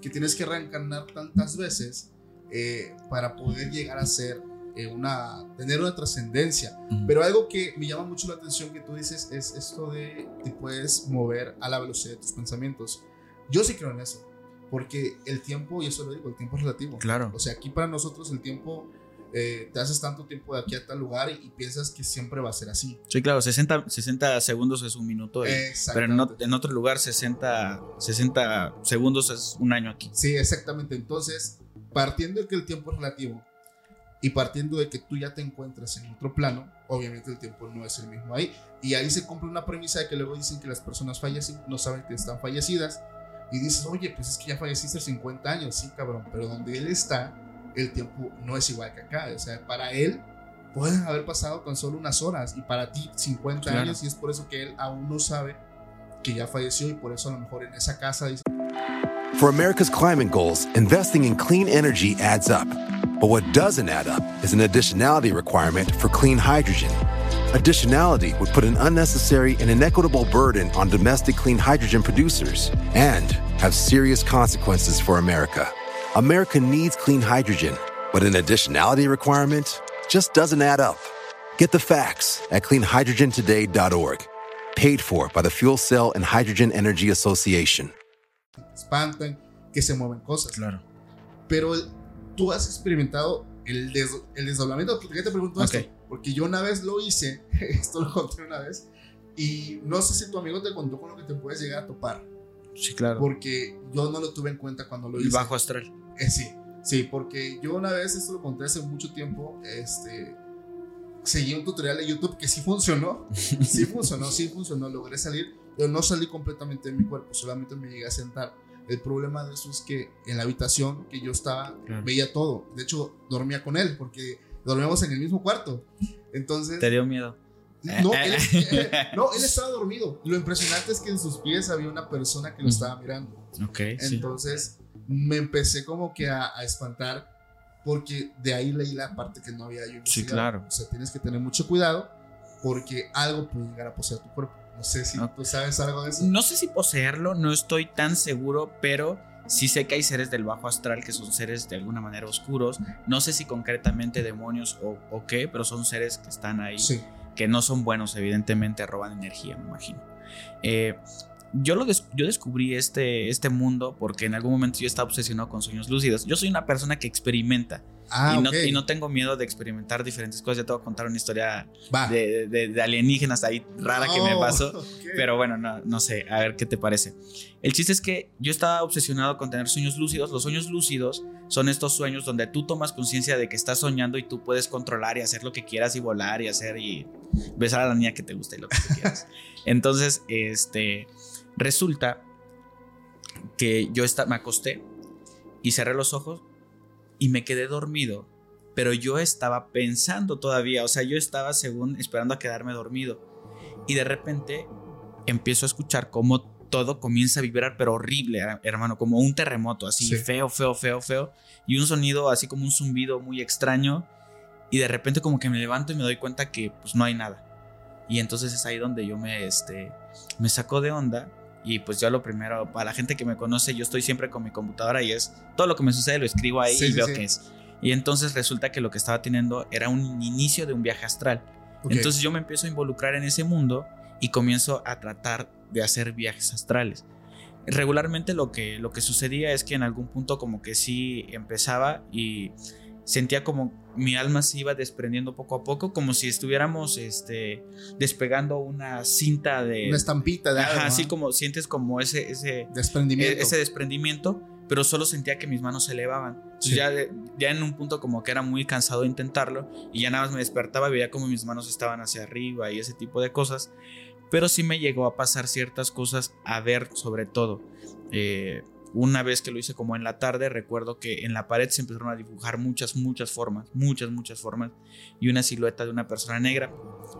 que tienes que reencarnar tantas veces eh, para poder llegar a ser eh, una, tener una trascendencia. Pero algo que me llama mucho la atención que tú dices es esto de te puedes mover a la velocidad de tus pensamientos. Yo sí creo en eso, porque el tiempo, y eso lo digo, el tiempo es relativo. Claro. O sea, aquí para nosotros el tiempo eh, te haces tanto tiempo de aquí a tal lugar y, piensas que siempre va a ser así. Sí, claro, 60, 60 segundos es un minuto, pero en, en, otro lugar 60, 60 segundos es un año aquí. Sí, exactamente. Entonces, partiendo de que el tiempo es relativo y partiendo de que tú ya te encuentras en otro plano, obviamente el tiempo no es el mismo ahí. Y ahí se cumple una premisa de que luego dicen que las personas fallecen, no saben que están fallecidas. Y dices, oye, pues es que ya falleciste 50 años, sí, cabrón, pero donde él está el tiempo no es igual que acá. O sea, para él pueden haber pasado tan solo unas horas y para ti 50 años y es por eso que él aún no sabe que ya falleció y por eso a lo mejor en esa casa dice... For America's climate goals, investing in clean energy adds up. But what doesn't add up is an additionality requirement for clean hydrogen. Additionality would put an unnecessary and inequitable burden on domestic clean hydrogen producers and have serious consequences for America. America needs clean hydrogen, but an additionality requirement just doesn't add up. Get the facts at cleanhydrogentoday.org. Paid for by the Fuel Cell and Hydrogen Energy Association. Espantan, que se mueven cosas. Claro. Pero tú has experimentado el, des el desdoblamiento. ¿Por qué te pregunto okay. esto? Porque yo una vez lo hice, (laughs) esto lo conté una vez, y no sé si tu amigo te contó con lo que te puedes llegar a topar. Sí, claro. Porque yo no lo tuve en cuenta cuando lo hice. El bajo astral. Eh, sí, sí, porque yo una vez, esto lo conté hace mucho tiempo, este, seguí un tutorial de YouTube que sí funcionó, sí (laughs) funcionó, sí funcionó, logré salir, pero no salí completamente de mi cuerpo, solamente me llegué a sentar. El problema de eso es que en la habitación que yo estaba veía todo. De hecho, dormía con él porque dormíamos en el mismo cuarto. Entonces. ¿Te dio miedo? No (laughs) él, no, él estaba dormido. Lo impresionante es que en sus pies había una persona que lo estaba mirando. Ok. Entonces, me empecé como que a, espantar porque de ahí leí la parte que no había yo Sí, claro. O sea, tienes que tener mucho cuidado porque algo puede llegar a poseer tu cuerpo. No sé si tú sabes algo de eso. No sé si poseerlo, no estoy tan seguro, pero sí sé que hay seres del bajo astral que son seres de alguna manera oscuros. No sé si concretamente demonios o, o qué, pero son seres que están ahí. Sí. Que no son buenos, evidentemente roban energía, me imagino. Eh, yo, lo des- yo descubrí este, este mundo porque en algún momento yo estaba obsesionado con sueños lúcidos. Yo soy una persona que experimenta Ah, y, no, ok. y no tengo miedo de experimentar diferentes cosas. Ya te voy a contar una historia de, de- de alienígenas ahí rara que me Oh, pasó. (laughs) ok. Pero bueno, no, no sé, a ver qué te parece. El chiste es que yo estaba obsesionado con tener sueños lúcidos. Los sueños lúcidos son estos sueños donde tú tomas conciencia de que estás soñando y tú puedes controlar y hacer lo que quieras y volar y hacer y besar a la niña que te gusta y lo que tú quieras. (laughs) Entonces, este, resulta que yo esta- me acosté y cerré los ojos y me quedé dormido. Pero yo estaba pensando todavía, o sea, yo estaba según esperando a quedarme dormido. Y de repente empiezo a escuchar cómo todo comienza a vibrar, pero horrible, hermano, como un terremoto, así Sí. feo, feo, feo, feo. Y un sonido así como un zumbido muy extraño. Y de repente como que me levanto y me doy cuenta que pues no hay nada. Y entonces es ahí donde yo me, este, me saco de onda. Y pues yo lo primero, para la gente que me conoce, yo estoy siempre con mi computadora y es todo lo que me sucede lo escribo ahí Sí, y sí, veo sí. qué es. Y entonces resulta que lo que estaba teniendo era un inicio de un viaje astral. Entonces yo me empiezo a involucrar en ese mundo y comienzo a tratar de hacer viajes astrales. Regularmente lo que, lo que sucedía es que en algún punto como que sí empezaba y sentía como mi alma se iba desprendiendo poco a poco, como si estuviéramos este, despegando una cinta de... Una estampita de algo. Ajá, así ¿no? como sientes como ese, ese, desprendimiento. e- ese desprendimiento, pero solo sentía que mis manos se elevaban. Entonces Sí. ya, ya en un punto como que era muy cansado de intentarlo y ya nada más me despertaba veía como mis manos estaban hacia arriba y ese tipo de cosas. Pero sí me llegó a pasar ciertas cosas a ver sobre todo. Eh, una vez que lo hice como en la tarde, recuerdo que en la pared se empezaron a dibujar muchas, muchas formas, muchas, muchas formas y una silueta de una persona negra.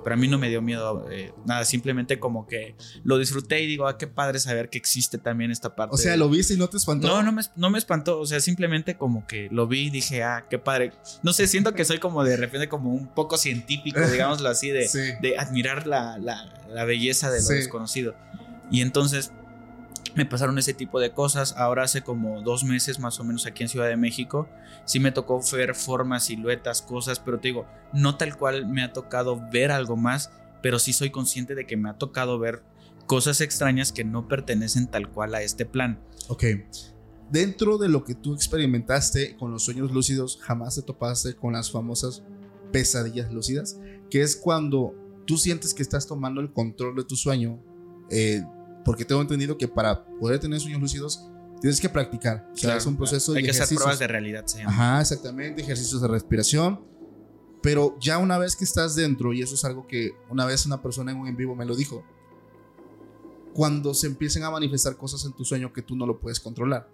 Pero a mí no me dio miedo eh, nada, simplemente como que lo disfruté y digo, ah, qué padre saber que existe también esta parte. o sea, de- lo viste y no te espantó. no, no me, no me espantó, o sea, simplemente como que lo vi y dije, ah, qué padre. No sé, siento que soy como de repente como un poco científico, (laughs) digámoslo así, de, Sí. de admirar la, la- la belleza de lo Sí. desconocido. Y entonces me pasaron ese tipo de cosas. Ahora hace como dos meses más o menos aquí en Ciudad de México, sí me tocó ver formas, siluetas, cosas, pero te digo, no tal cual me ha tocado ver algo más, pero sí soy consciente de que me ha tocado ver cosas extrañas que no pertenecen tal cual a este plan. Ok. Dentro de lo que tú experimentaste con los sueños lúcidos, jamás te topaste con las famosas pesadillas lúcidas, que es cuando tú sientes que estás tomando el control de tu sueño, eh, porque tengo entendido que para poder tener sueños lúcidos tienes que practicar. O sea, Claro, es un proceso Hay de que hacer ejercicios. pruebas de realidad, se llama. Ajá, exactamente, ejercicios de respiración. Pero ya una vez que estás dentro, y eso es algo que una vez una persona en un en vivo me lo dijo, cuando se empiecen a manifestar cosas en tu sueño que tú no lo puedes controlar.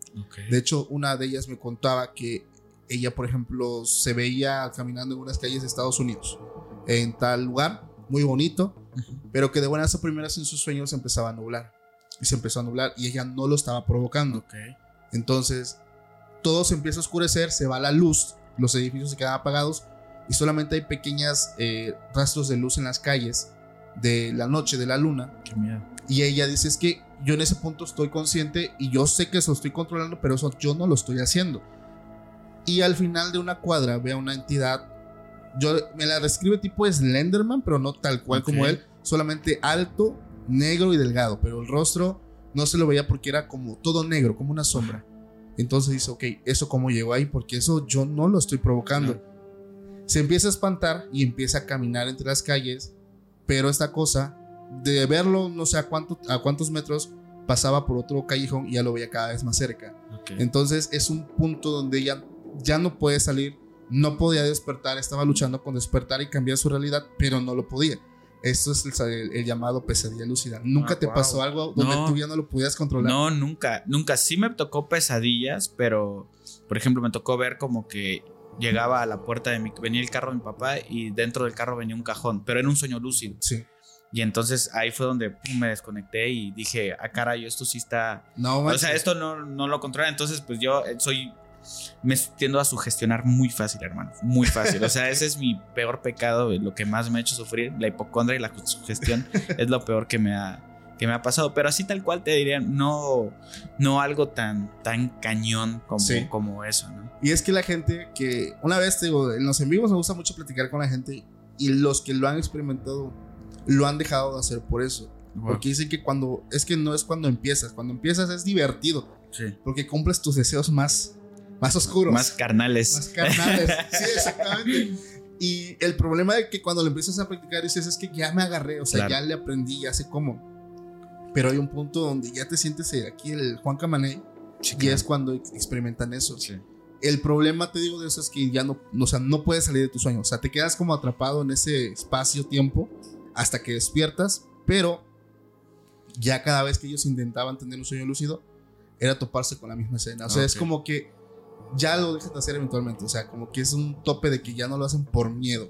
De hecho, una de ellas me contaba que ella, por ejemplo, se veía caminando en unas calles de Estados Unidos, en tal lugar, muy bonito, Ujú. pero que de buenas a primeras en sus sueños empezaba a nublar. Y se empezó a nublar y ella no lo estaba provocando. Ok. Entonces, todo se empieza a oscurecer, se va la luz, los edificios se quedan apagados y solamente hay pequeñas eh, rastros de luz en las calles de la noche, de la luna. Qué miedo. Y ella dice, es que yo en ese punto estoy consciente y yo sé que eso estoy controlando, pero eso yo no lo estoy haciendo. Y al final de una cuadra ve a una entidad, yo me la describe tipo Slenderman, pero no tal cual como él, solamente alto, negro y delgado, pero el rostro no se lo veía porque era como todo negro, como una sombra. Entonces dice, ok, ¿eso cómo llegó ahí? Porque eso yo no lo estoy provocando. Se empieza a espantar y empieza a caminar entre las calles, pero esta cosa, de verlo no sé a, cuánto, a cuántos metros, pasaba por otro callejón y ya lo veía cada vez más cerca. Entonces es un punto donde ella ya no puede salir, no podía despertar, estaba luchando con despertar y cambiar su realidad, pero no lo podía. Esto es el, llamado pesadilla lúcida. ¿Nunca Ah, te wow. pasó algo donde No. tú ya no lo podías controlar? No, nunca, nunca. Sí me tocó pesadillas, pero, por ejemplo, me tocó ver como que llegaba a la puerta de mi, venía el carro de mi papá y dentro del carro venía un cajón, pero era un sueño lúcido. Sí. Y entonces ahí fue donde pum, me desconecté y dije, ah, caray, esto sí está... No, O sea, esto no, no lo controla. Entonces, pues yo eh, soy me tiendo a sugestionar muy fácil, hermano. Muy fácil. O sea, ese es mi peor pecado, lo que más me ha hecho sufrir. La hipocondria y la sugestión es lo peor que me ha, que me ha pasado. Pero así tal cual te diría, no, no algo tan, tan cañón como, como eso, ¿no? Y es que la gente que, una vez te digo, en los en vivos me gusta mucho platicar con la gente y los que lo han experimentado lo han dejado de hacer por eso. Porque dicen que cuando, es que no es cuando empiezas, cuando empiezas es divertido. Sí. Porque cumples tus deseos más, más oscuros. Más carnales. Más carnales. sí, exactamente. Y el problema de que cuando lo empiezas a practicar dices es que ya me agarré, o sea, ya le aprendí, ya sé cómo. Pero hay un punto donde ya te sientes aquí el Juan Camané y es cuando experimentan eso. Sí. El problema, te digo, de eso es que ya no, o sea, no puedes salir de tu sueño. O sea, te quedas como atrapado en ese espacio-tiempo hasta que despiertas, pero ya cada vez que ellos intentaban tener un sueño lúcido, era toparse con la misma escena. O sea, es como que ya lo dejan de hacer eventualmente. O sea, como que es un tope de que ya no lo hacen por miedo,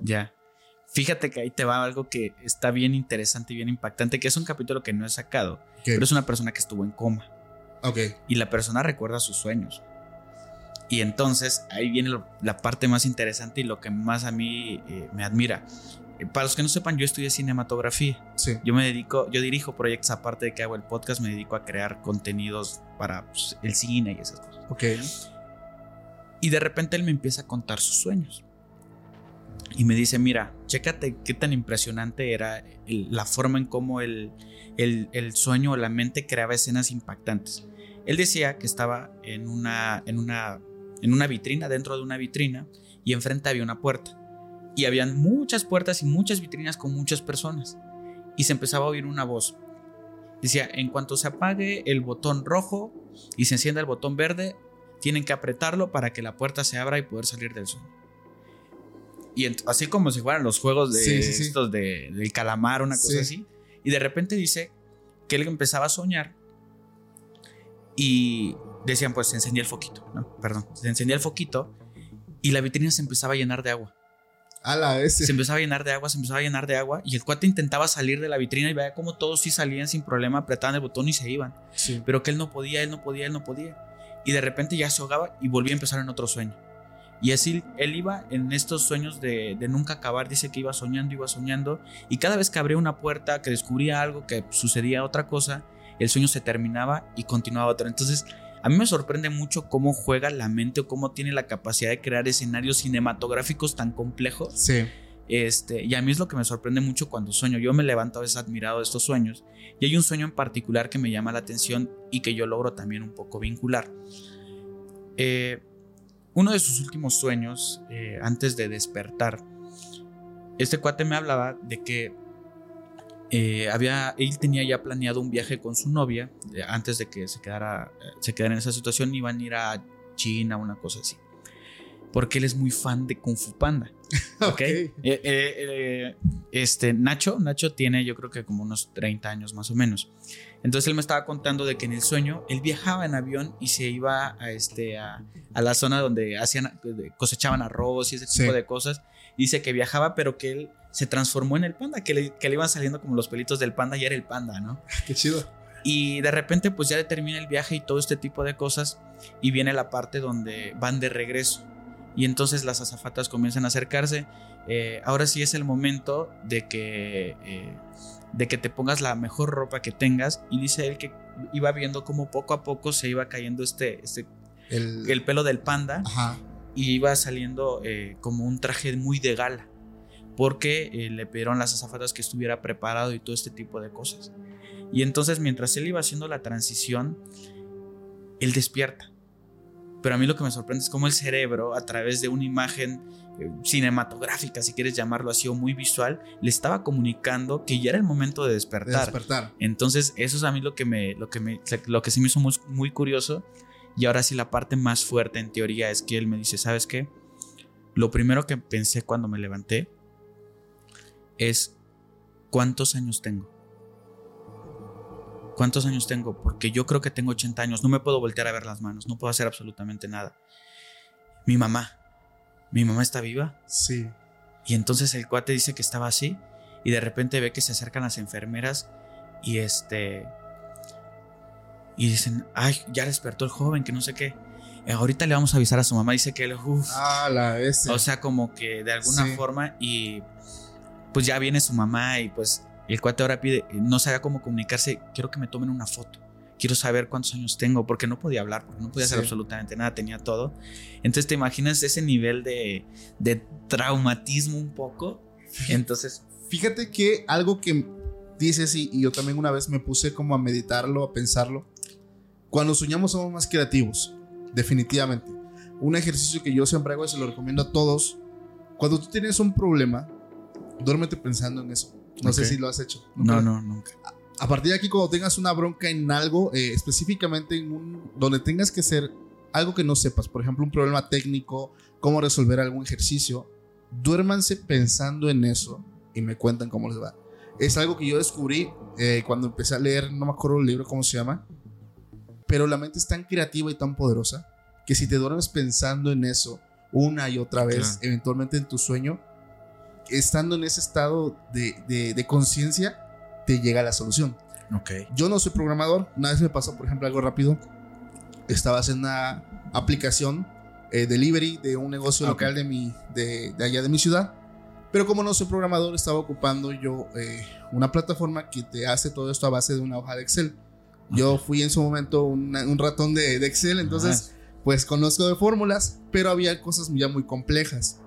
Ya. Fíjate que ahí te va algo que está bien interesante y bien impactante, que es un capítulo que no he sacado, pero es una persona que estuvo en coma. Ok. Y la persona recuerda sus sueños. Y entonces ahí viene la parte más interesante y lo que más a mí eh, me admira. Para los que no sepan, yo estudié cinematografía. Sí. Yo me dedico, yo dirijo proyectos aparte de que hago el podcast, me dedico a crear contenidos para pues, el cine y esas cosas. Ok. Y de repente él me empieza a contar sus sueños. Y me dice, mira, chécate qué tan impresionante era la forma en cómo el, el, el sueño o la mente creaba escenas impactantes. Él decía que estaba en una, en una en una vitrina, dentro de una vitrina, y enfrente había una puerta. Y habían muchas puertas y muchas vitrinas con muchas personas. Y se empezaba a oír una voz. Decía, en cuanto se apague el botón rojo y se encienda el botón verde, tienen que apretarlo para que la puerta se abra y poder salir del sueño. Y así como si fueran los juegos de estos de, del calamar, una cosa así. Y de repente dice que él empezaba a soñar y decían, pues se encendía el foquito, ¿no? Perdón, se encendía el foquito y la vitrina se empezaba a llenar de agua. A la vez. Se empezaba a llenar de agua, se empezaba a llenar de agua y el cuate intentaba salir de la vitrina y veía como todos sí salían sin problema, apretaban el botón y se iban. Sí. Pero que él no podía, él no podía, él no podía. Y de repente ya se ahogaba y volvía a empezar en otro sueño. Y así él iba en estos sueños de, de, nunca acabar, dice que iba soñando, iba soñando, y cada vez que abría una puerta, que descubría algo, que sucedía otra cosa, el sueño se terminaba y continuaba otro. Entonces, a mí me sorprende mucho cómo juega la mente o cómo tiene la capacidad de crear escenarios cinematográficos tan complejos. Sí. Este, y a mí es lo que me sorprende mucho cuando sueño. Yo me levanto a veces admirado de estos sueños. Y hay un sueño en particular que me llama la atención y que yo logro también un poco vincular. Eh, uno de sus últimos sueños, eh, antes de despertar, este cuate me hablaba de que eh, había, él tenía ya planeado un viaje con su novia eh, antes de que se quedara, eh, se quedara en esa situación. Iban a ir a China, una cosa así. Porque él es muy fan de Kung Fu Panda. (laughs) ¿Ok? este, Nacho, Nacho tiene yo creo que como unos 30 años más o menos. Entonces él me estaba contando de que en el sueño él viajaba en avión y se iba a, este, a, a la zona donde hacían, cosechaban arroz y ese tipo de cosas. Dice que viajaba, pero que él se transformó en el panda, que le, que le iban saliendo como los pelitos del panda y era el panda, ¿no? (laughs) Qué chido. Y de repente pues ya termina el viaje y todo este tipo de cosas y viene la parte donde van de regreso. Y entonces las azafatas comienzan a acercarse. Eh, ahora sí es el momento de que, eh, de que te pongas la mejor ropa que tengas. Y dice él que iba viendo como poco a poco se iba cayendo este, este el, pelo del panda. Y iba saliendo eh, como un traje muy de gala porque eh, le pidieron las azafatas que estuviera preparado y todo este tipo de cosas. Y entonces mientras él iba haciendo la transición, él despierta. Pero a mí lo que me sorprende es cómo el cerebro, a través de una imagen eh, cinematográfica, si quieres llamarlo así, o muy visual, le estaba comunicando que ya era el momento de despertar. despertar. Entonces, eso es a mí lo que me, lo que me, lo que se me hizo muy, muy curioso. Y ahora sí, la parte más fuerte en teoría es que él me dice, ¿sabes qué? Lo primero que pensé cuando me levanté es cuántos años tengo. ¿Cuántos años tengo? Porque yo creo que tengo 80 años, no me puedo voltear a ver las manos, no puedo hacer absolutamente nada. Mi mamá, ¿mi mamá está viva? Sí. Y entonces el cuate dice que estaba así y de repente ve que se acercan las enfermeras y este... Y dicen, ay, ya despertó el joven, que no sé qué. eh, ahorita le vamos a avisar a su mamá, dice que él, Ah, la bestia. o sea, como que de alguna Sí. forma y pues ya viene su mamá y pues el cuate ahora pide, no sabía cómo comunicarse, quiero que me tomen una foto. Quiero saber cuántos años tengo, porque no podía hablar, porque no podía hacer Sí. absolutamente nada, tenía todo. Entonces te imaginas ese nivel de, de traumatismo un poco. Entonces, Fíjate que algo que dices y, y yo también una vez me puse como a meditarlo, a pensarlo. Cuando soñamos somos más creativos, definitivamente. Un ejercicio que yo siempre hago y se lo recomiendo a todos. Cuando tú tienes un problema, duérmete pensando en eso. No sé Ok. si lo has hecho. no, no, nunca. A partir de aquí, cuando tengas una bronca en algo, eh, específicamente en un, donde tengas que hacer algo que no sepas, por ejemplo, un problema técnico, cómo resolver algún ejercicio, duérmanse pensando en eso y me cuentan cómo les va. Es algo que yo descubrí eh, cuando empecé a leer, no me acuerdo el libro cómo se llama, pero la mente es tan creativa y tan poderosa que si te duermes pensando en eso una y otra vez, Claro. eventualmente en tu sueño, estando en ese estado de, de- de conciencia, te llega la solución. Ok. Yo no soy programador. Una vez me pasó, por ejemplo, algo rápido. Estaba haciendo una aplicación eh, delivery de un negocio Ok. local de, mi, de, de allá de mi ciudad. Pero como no soy programador, estaba ocupando yo eh, una plataforma que te hace todo esto a base de una hoja de Excel. Yo fui en su momento una- un ratón de, de Excel, entonces pues conozco de fórmulas, pero había cosas ya muy complejas.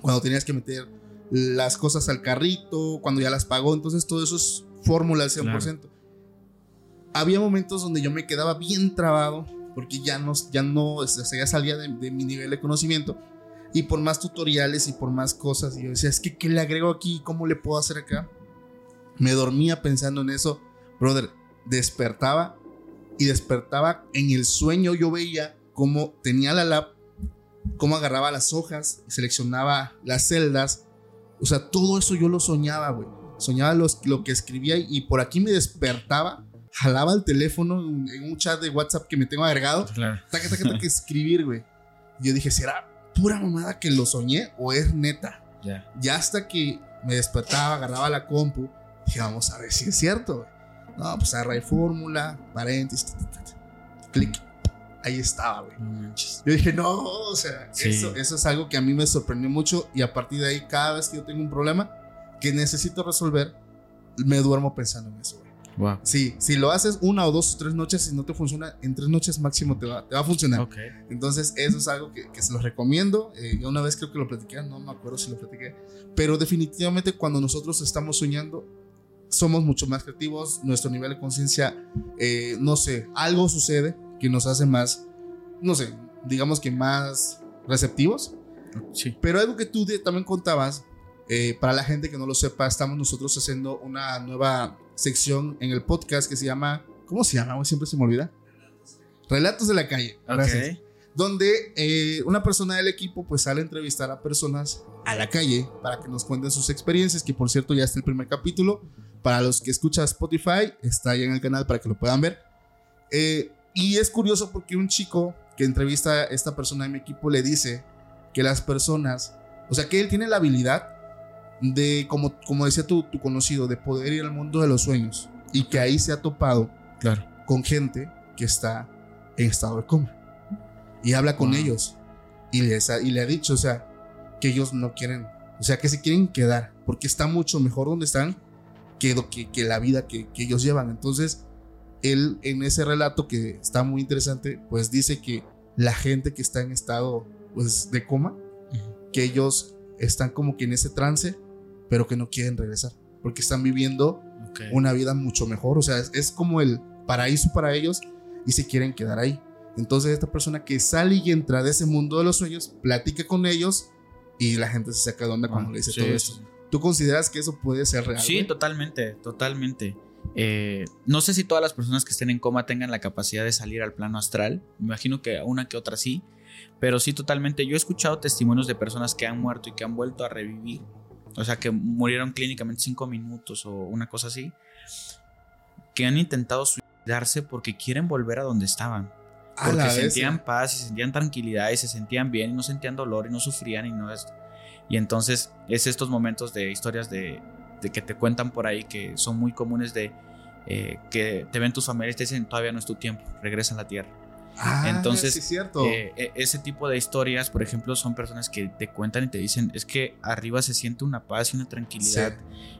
Cuando tenías que meter las cosas al carrito, cuando ya las pagó, entonces todo eso es fórmula al 100%. Había momentos donde yo me quedaba bien trabado porque ya no, ya no, o sea, ya salía de, de mi nivel de conocimiento y por más tutoriales y por más cosas, y yo decía, es que ¿qué le agrego aquí? ¿Cómo le puedo hacer acá? Me dormía pensando en eso, brother, despertaba y despertaba en el sueño yo veía cómo tenía la lap, cómo agarraba las hojas, seleccionaba las celdas, o sea, todo eso yo lo soñaba, güey. Soñaba los, lo que escribía y por aquí me despertaba, jalaba el teléfono en, en un chat de WhatsApp que me tengo agregado, Claro. taca, taca, taca, escribir, güey. Y yo dije, ¿será pura mamada que lo soñé o es neta? Ya. Ya hasta que me despertaba, agarraba la compu, dije, vamos a ver si es cierto. güey. No, pues agarré fórmula, paréntesis, clic. Ahí estaba, güey. Yo dije, no, o sea, Sí. eso, eso es algo que a mí me sorprendió mucho y a partir de ahí, cada vez que yo tengo un problema que necesito resolver, me duermo pensando en eso, güey. Wow. Sí, si lo haces una o dos o tres noches y no te funciona, en tres noches máximo te va, te va a funcionar. Ok. Entonces, eso es algo que, que se los recomiendo. Eh, una vez creo que lo platiqué, no me acuerdo si lo platiqué. Pero definitivamente cuando nosotros estamos soñando, somos mucho más creativos. Nuestro nivel de conciencia, eh, no sé, algo sucede que nos hace más, no sé, digamos que más receptivos. Sí. Pero algo que tú también contabas, eh, para la gente que no lo sepa, estamos nosotros haciendo una nueva sección en el podcast que se llama, ¿cómo se llama? Siempre se me olvida. Relatos de la calle. Gracias Ok. donde eh, una persona del equipo pues sale a entrevistar a personas a la calle para que nos cuenten sus experiencias, que por cierto ya está el primer capítulo. Para los que escuchan Spotify, está ahí en el canal para que lo puedan ver. Eh, y es curioso porque un chico que entrevista a esta persona de mi equipo le dice que las personas, o sea, que él tiene la habilidad de, como, como decía tu, tu conocido, de poder ir al mundo de los sueños y que ahí se ha topado Claro. con gente que está en estado de coma. Y habla con Wow. ellos. Y, les ha- y le ha dicho, o sea, que ellos no quieren, o sea, que se quieren quedar, porque está mucho mejor donde están que, que, que la vida que, que ellos llevan. Entonces, él en ese relato que está muy interesante, pues dice que la gente que está en estado pues, de coma, que ellos están como que en ese trance, pero que no quieren regresar, porque están viviendo Ok. una vida mucho mejor. O sea, es, es como el paraíso para ellos y se quieren quedar ahí. Entonces esta persona que sale y entra de ese mundo de los sueños, platica con ellos y la gente se saca de onda cuando le dice Sí, todo sí, esto. sí. ¿Tú consideras que eso puede ser real? Sí, güey? totalmente, totalmente. Eh, no sé si todas las personas que estén en coma tengan la capacidad de salir al plano astral. Me imagino que una que otra sí. Pero sí, totalmente. Yo he escuchado testimonios de personas que han muerto y que han vuelto a revivir. O sea, que murieron clínicamente cinco minutos o una cosa así. Que han intentado suicidarse porque quieren volver a donde estaban. Porque sentían paz y sentían tranquilidad y se sentían bien y no sentían dolor y no sufrían y no es... Y entonces es estos momentos de historias de, de que te cuentan por ahí que son muy comunes de eh, que te ven tus familiares y te dicen todavía no es tu tiempo, regresa a la tierra. Ah, Entonces, sí, es cierto. Eh, e- ese tipo de historias, por ejemplo, son personas que te cuentan y te dicen, es que arriba se siente una paz y una tranquilidad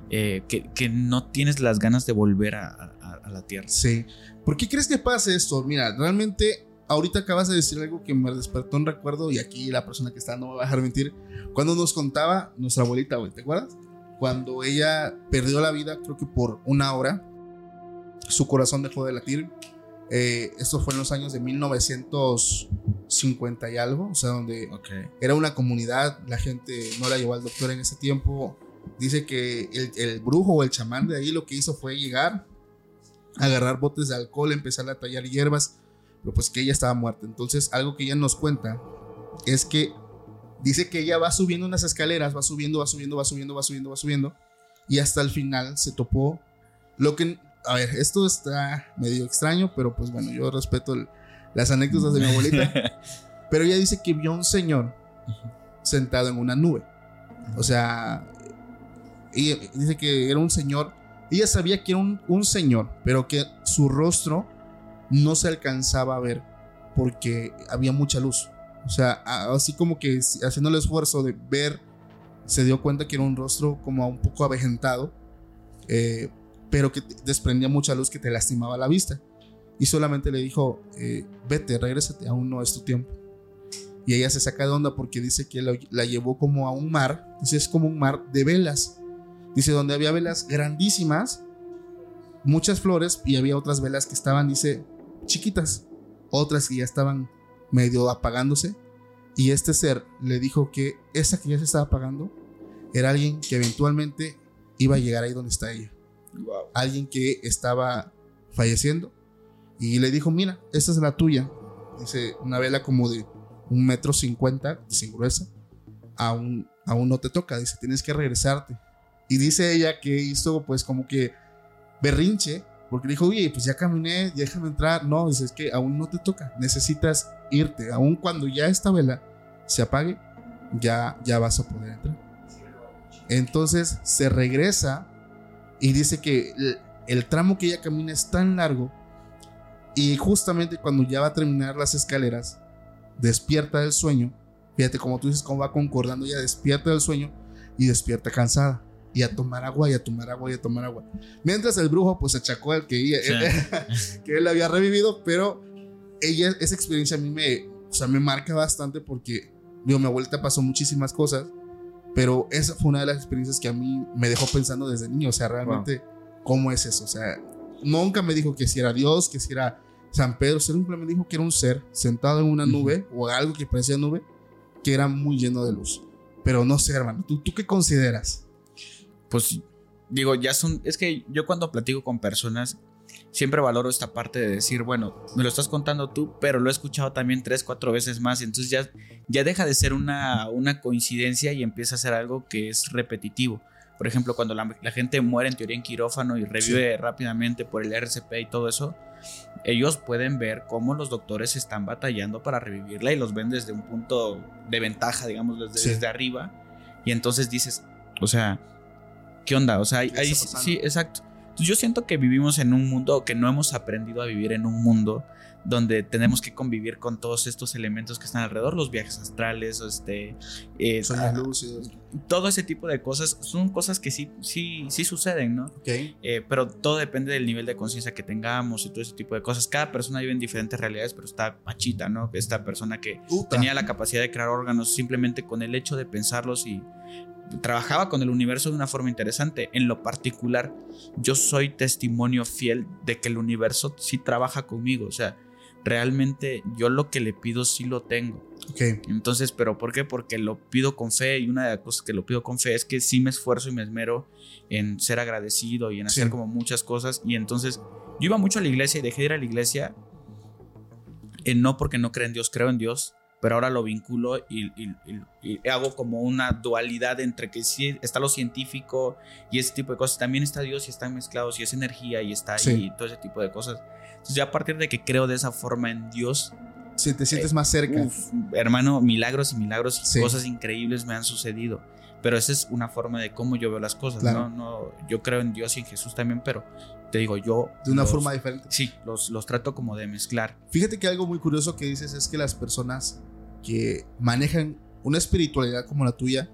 eh, que, que no tienes las ganas de volver a, a- a la tierra. Sí. ¿Por qué crees que pasa esto? Mira, realmente ahorita acabas de decir algo que me despertó un recuerdo y aquí la persona que está no me va a dejar mentir. Cuando nos contaba nuestra abuelita, ¿te acuerdas? Cuando ella perdió la vida, creo que por una hora, su corazón dejó de latir. Eh, esto fue en los años de 1950 y algo, o sea, donde Ok. era una comunidad, la gente no la llevó al doctor en ese tiempo. Dice que el, el brujo o el chamán de ahí lo que hizo fue llegar, agarrar botes de alcohol, empezar a tallar hierbas, pero pues que ella estaba muerta. Entonces, algo que ella nos cuenta es que dice que ella va subiendo unas escaleras, va subiendo, va subiendo, va subiendo, va subiendo, va subiendo, y hasta el final se topó lo que, a ver, esto está medio extraño, pero pues bueno, yo respeto el- las anécdotas de mi abuelita. (laughs) Pero ella dice que vio a un señor sentado en una nube. O sea, ella dice que era un señor. Ella sabía que era un, un señor, pero que su rostro no se alcanzaba a ver porque había mucha luz. O sea, así como que haciendo el esfuerzo de ver, se dio cuenta que era un rostro como un poco avejentado, eh, pero que desprendía mucha luz que te lastimaba la vista. Y solamente le dijo, eh, vete, regrésate, aún no es tu tiempo. Y ella se saca de onda porque dice que la llevó como a un mar, dice es como un mar de velas. Dice donde había velas grandísimas, muchas flores y había otras velas que estaban, dice, chiquitas, otras que ya estaban medio apagándose. Y este ser le dijo que esa que ya se estaba apagando era alguien que eventualmente iba a llegar ahí donde está ella. Alguien que estaba falleciendo. Y le dijo, mira, esta es la tuya. Dice, una vela como de un metro cincuenta, sin gruesa. Aún, aún no te toca. Dice, tienes que regresarte. Y dice ella que hizo pues como que berrinche. Porque dijo, oye, pues ya caminé, déjame entrar. No, dice, es que aún no te toca. Necesitas irte. Aún cuando ya esta vela se apague, ya, ya vas a poder entrar. Entonces se regresa y dice que el, tramo que ella camina es tan largo y justamente cuando ya va a terminar las escaleras, despierta del sueño. Fíjate como tú dices, cómo va concordando, ella despierta del sueño y despierta cansada. Y a tomar agua, y a tomar agua, y a tomar agua. Mientras el brujo pues achacó al que, ella, (laughs) que él había revivido, pero ella, esa experiencia a mí me, o sea, me marca bastante porque, digo, mi abuelita pasó muchísimas cosas, pero esa fue una de las experiencias que a mí me dejó pensando desde niño, o sea, realmente, ¿cómo es eso? O sea, nunca me dijo que si era Dios, que si era San Pedro, simplemente me dijo que era un ser sentado en una nube o algo que parecía nube, que era muy lleno de luz. Pero no sé, hermano, ¿tú, tú qué consideras? Pues digo, ya son, es que yo cuando platico con personas, siempre valoro esta parte de decir, bueno, me lo estás contando tú, pero lo he escuchado también tres, cuatro veces más, entonces ya, ya deja de ser una, una coincidencia y empieza a ser algo que es repetitivo. Por ejemplo, cuando la, la gente muere en teoría en quirófano y revive rápidamente por el RCP y todo eso, ellos pueden ver cómo los doctores están batallando para revivirla y los ven desde un punto de ventaja, digamos, desde, Sí. desde arriba. Y entonces dices, o sea, ¿qué onda? O sea, hay, ¿Qué hay- está pasando? sí, exacto. Entonces, yo siento que vivimos en un mundo, que no hemos aprendido a vivir en un mundo donde tenemos que convivir con todos estos elementos que están alrededor, los viajes astrales, este, eh, ah, lúcidos. todo ese tipo de cosas, son cosas que sí, sí, sí suceden, ¿no? Ok. Eh, pero todo depende del nivel de conciencia que tengamos y todo ese tipo de cosas. Cada persona vive en diferentes realidades, pero está Pachita, ¿no? Esta persona que tenía la capacidad de crear órganos simplemente con el hecho de pensarlos y trabajaba con el universo de una forma interesante. En lo particular, yo soy testimonio fiel de que el universo sí trabaja conmigo, o sea, realmente yo lo que le pido sí lo tengo. Ok. Entonces, ¿pero por qué? Porque lo pido con fe y una de las cosas que lo pido con fe es que sí me esfuerzo y me esmero en ser agradecido y en hacer Sí. como muchas cosas. Y entonces, yo iba mucho a la iglesia y dejé de ir a la iglesia, eh, no porque no creo en Dios, creo en Dios, pero ahora lo vinculo y, y- y- y hago como una dualidad entre que sí está lo científico y ese tipo de cosas, también está Dios y están mezclados y es energía y está ahí Sí. y todo ese tipo de cosas. Entonces ya a partir de que creo de esa forma en Dios, Sí, te sientes más cerca. Uf, hermano, milagros y milagros y Sí. cosas increíbles me han sucedido. Pero esa es una forma de cómo yo veo las cosas, Claro. ¿no? no Yo creo en Dios y en Jesús también, pero te digo, yo... de una los- forma diferente. Sí, los, los trato como de mezclar. Fíjate que algo muy curioso que dices es que las personas que manejan una espiritualidad como la tuya,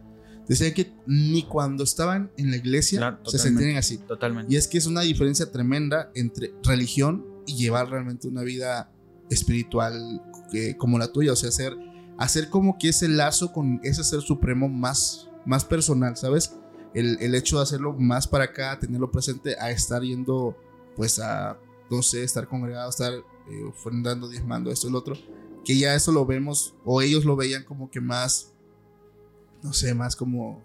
decían que ni cuando estaban en la iglesia Claro, se sentían así. Totalmente. Y es que es una diferencia tremenda entre religión y llevar realmente una vida espiritual eh, como la tuya. O sea, hacer, hacer como que ese lazo con ese ser supremo más, más personal, ¿sabes? El, el hecho de hacerlo más para acá, tenerlo presente, a estar yendo, pues a, no sé, estar congregado, estar eh, ofrendando, diezmando, esto y lo otro. Que ya eso lo vemos, o ellos lo veían como que más, no sé, más como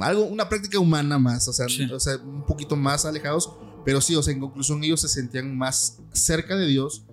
algo, una práctica humana más, o sea, Sí. o sea, un poquito más alejados, pero sí, o sea, en conclusión ellos se sentían más cerca de Dios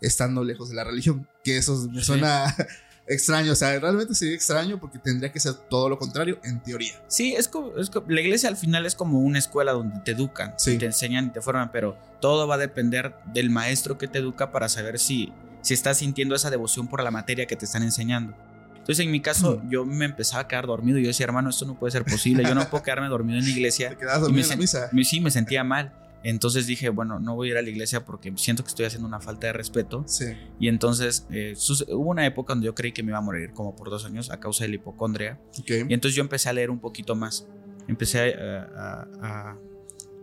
estando lejos de la religión, que eso me Sí. suena (laughs) extraño, o sea, realmente sería extraño porque tendría que ser todo lo contrario en teoría. Sí, es como, es la iglesia al final es como una escuela donde te educan, Sí. y te enseñan y te forman, pero todo va a depender del maestro que te educa para saber si, si estás sintiendo esa devoción por la materia que te están enseñando. Entonces, en mi caso, Mm. yo me empezaba a quedar dormido y yo decía, hermano, esto no puede ser posible, yo no puedo quedarme dormido en la iglesia. Te quedabas dormido en la misa. sí, me sentía mal. Entonces dije, bueno, no voy a ir a la iglesia porque siento que estoy haciendo una falta de respeto. Sí, Y entonces eh, hubo una época donde yo creí que me iba a morir, como por dos años, a causa de la hipocondria. ok. Y entonces yo empecé a leer un poquito más. Empecé a, a- a-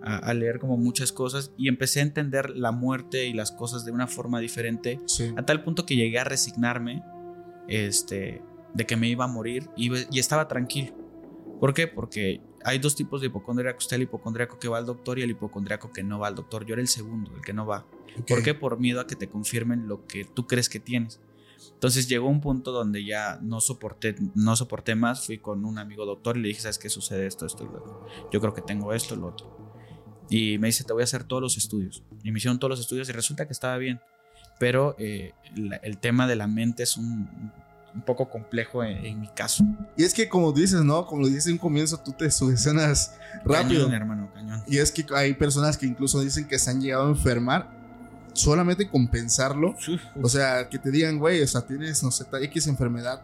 a- a leer como muchas cosas y empecé a entender la muerte y las cosas de una forma diferente, Sí. a tal punto que llegué a resignarme este, de que me iba a morir y, y estaba tranquilo. ¿Por qué? Porque hay dos tipos de hipocondriaco. Está el hipocondriaco que va al doctor y el hipocondriaco que no va al doctor. Yo era el segundo, el que no va. ok. ¿Por qué? Por miedo a que te confirmen lo que tú crees que tienes. Entonces llegó un punto donde ya no soporté, no soporté más. Fui con un amigo doctor y le dije, ¿sabes qué sucede? Esto, esto, lo otro. Yo creo que tengo esto, lo otro. Y me dice, te voy a hacer todos los estudios. Y me hicieron todos los estudios y resulta que estaba bien. Pero eh, la- el tema de la mente es un, un poco complejo en, en mi caso. Y es que como dices, ¿no? Como lo dices en un comienzo, tú te sugestionas rápido. Cañón, hermano, cañón. Y es que hay personas que incluso dicen que se han llegado a enfermar solamente con pensarlo. O sea, que te digan, güey, o sea, tienes, no sé, X enfermedad,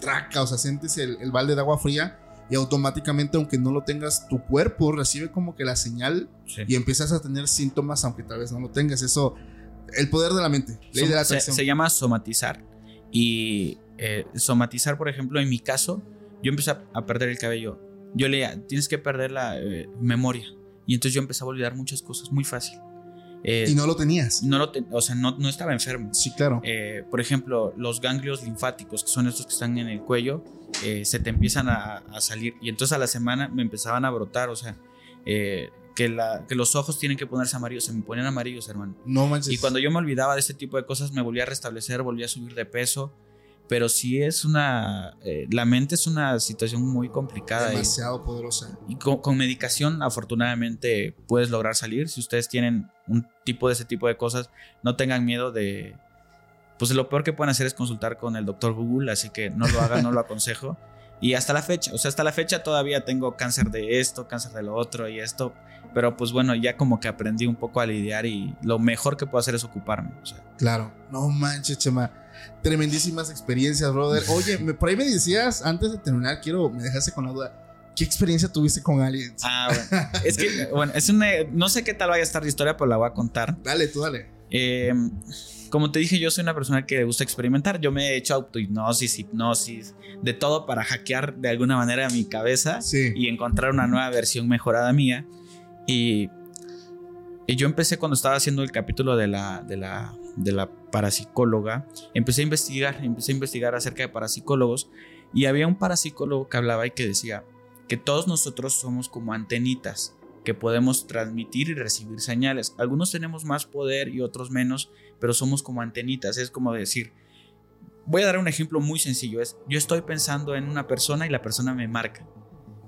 traca, o sea, sientes el, el balde de agua fría y automáticamente, aunque no lo tengas, tu cuerpo recibe como que la señal Sí. y empiezas a tener síntomas, aunque tal vez no lo tengas. Eso, el poder de la mente, ley de la se, atracción. se llama somatizar. Y eh, somatizar, por ejemplo, en mi caso, yo empecé a, a perder el cabello. Yo leía, tienes que perder la eh, memoria. Y entonces yo empecé a olvidar muchas cosas muy fácil. Eh, y no lo tenías. no lo te- o sea, no, no estaba enfermo. Sí, claro. Eh, por ejemplo, los ganglios linfáticos, que son estos que están en el cuello, eh, se te empiezan a, a salir. Y entonces a la semana me empezaban a brotar, o sea, eh, que, la, que los ojos tienen que ponerse amarillos, se me ponían amarillos, hermano. no manches. Y cuando yo me olvidaba de este tipo de cosas, me volvía a restablecer, volvía a subir de peso. Pero sí es una. eh, la mente es una situación muy complicada. y- demasiado poderosa. Y, con, con medicación, afortunadamente, puedes lograr salir. Si ustedes tienen un tipo de ese tipo de cosas, no tengan miedo de. Pues lo peor que pueden hacer es consultar con el doctor Google, así que no lo hagan, no lo aconsejo. Y hasta la fecha, o sea, hasta la fecha todavía tengo cáncer de esto, cáncer de lo otro y esto. Pero pues bueno, ya como que aprendí un poco a lidiar y lo mejor que puedo hacer es ocuparme. O sea, Claro. No manches, Chema. Tremendísimas experiencias, brother. Oye, me- por ahí me decías, antes de terminar, quiero, me dejaste con la duda. ¿Qué experiencia tuviste con aliens? ah, bueno. es que, bueno, es una. No sé qué tal vaya a estar la historia, pero la voy a contar. Dale, tú dale. Eh, como te dije, yo soy una persona que le gusta experimentar. Yo me he hecho autohipnosis, hipnosis, de todo para hackear de alguna manera mi cabeza Sí. y encontrar una nueva versión mejorada mía. Y, y yo empecé cuando estaba haciendo el capítulo de la, de la, de la parapsicóloga. Empecé a investigar, empecé a investigar acerca de parapsicólogos. Y había un parapsicólogo que hablaba y que decía que todos nosotros somos como antenitas que podemos transmitir y recibir señales. Algunos tenemos más poder y otros menos, pero somos como antenitas. Es como decir, voy a dar un ejemplo muy sencillo. Es, yo estoy pensando en una persona y la persona me marca.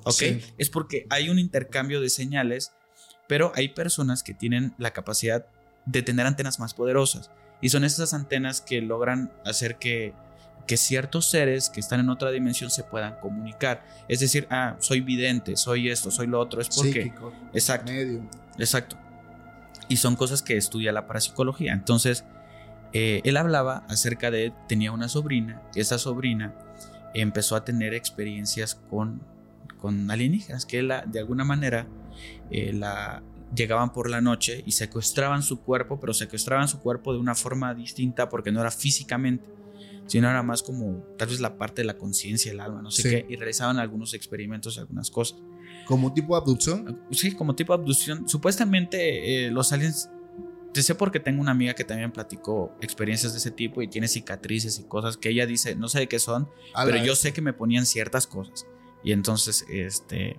¿Ok? Sí. Es porque hay un intercambio de señales, pero hay personas que tienen la capacidad de tener antenas más poderosas. Y son esas antenas que logran hacer que, que ciertos seres que están en otra dimensión se puedan comunicar. Es decir, ah, soy vidente, soy esto, soy lo otro. Es porque... Psíquico, Exacto. medio. Exacto. Y son cosas que estudia la parapsicología. Entonces, eh, él hablaba acerca de, tenía una sobrina, esa sobrina empezó a tener experiencias con, con alienígenas, que la, de alguna manera eh, la, llegaban por la noche y secuestraban su cuerpo, pero secuestraban su cuerpo de una forma distinta porque no era físicamente, sino era más como tal vez la parte de la conciencia, el alma, no sé Sí. qué, y realizaban algunos experimentos, algunas cosas. Como tipo de abducción. Sí, como tipo de abducción. Supuestamente eh, los aliens, te sé porque tengo una amiga que también platicó experiencias de ese tipo y tiene cicatrices y cosas que ella dice, no sé de qué son, a pero yo sé que me ponían ciertas cosas. Y entonces, este,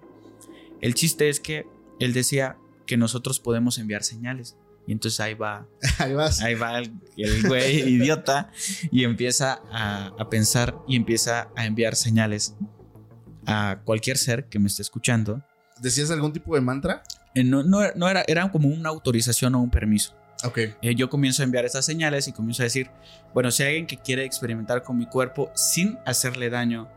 el chiste es que él decía que nosotros podemos enviar señales. Y entonces ahí va, (laughs) Ahí vas. ahí va el, el güey (laughs) idiota y empieza a, a pensar y empieza a enviar señales a cualquier ser que me esté escuchando. ¿Decías algún tipo de mantra? Eh, no, no, no era, era como una autorización o un permiso. Ok. Eh, yo comienzo a enviar esas señales y comienzo a decir, bueno, si hay alguien que quiere experimentar con mi cuerpo sin hacerle daño,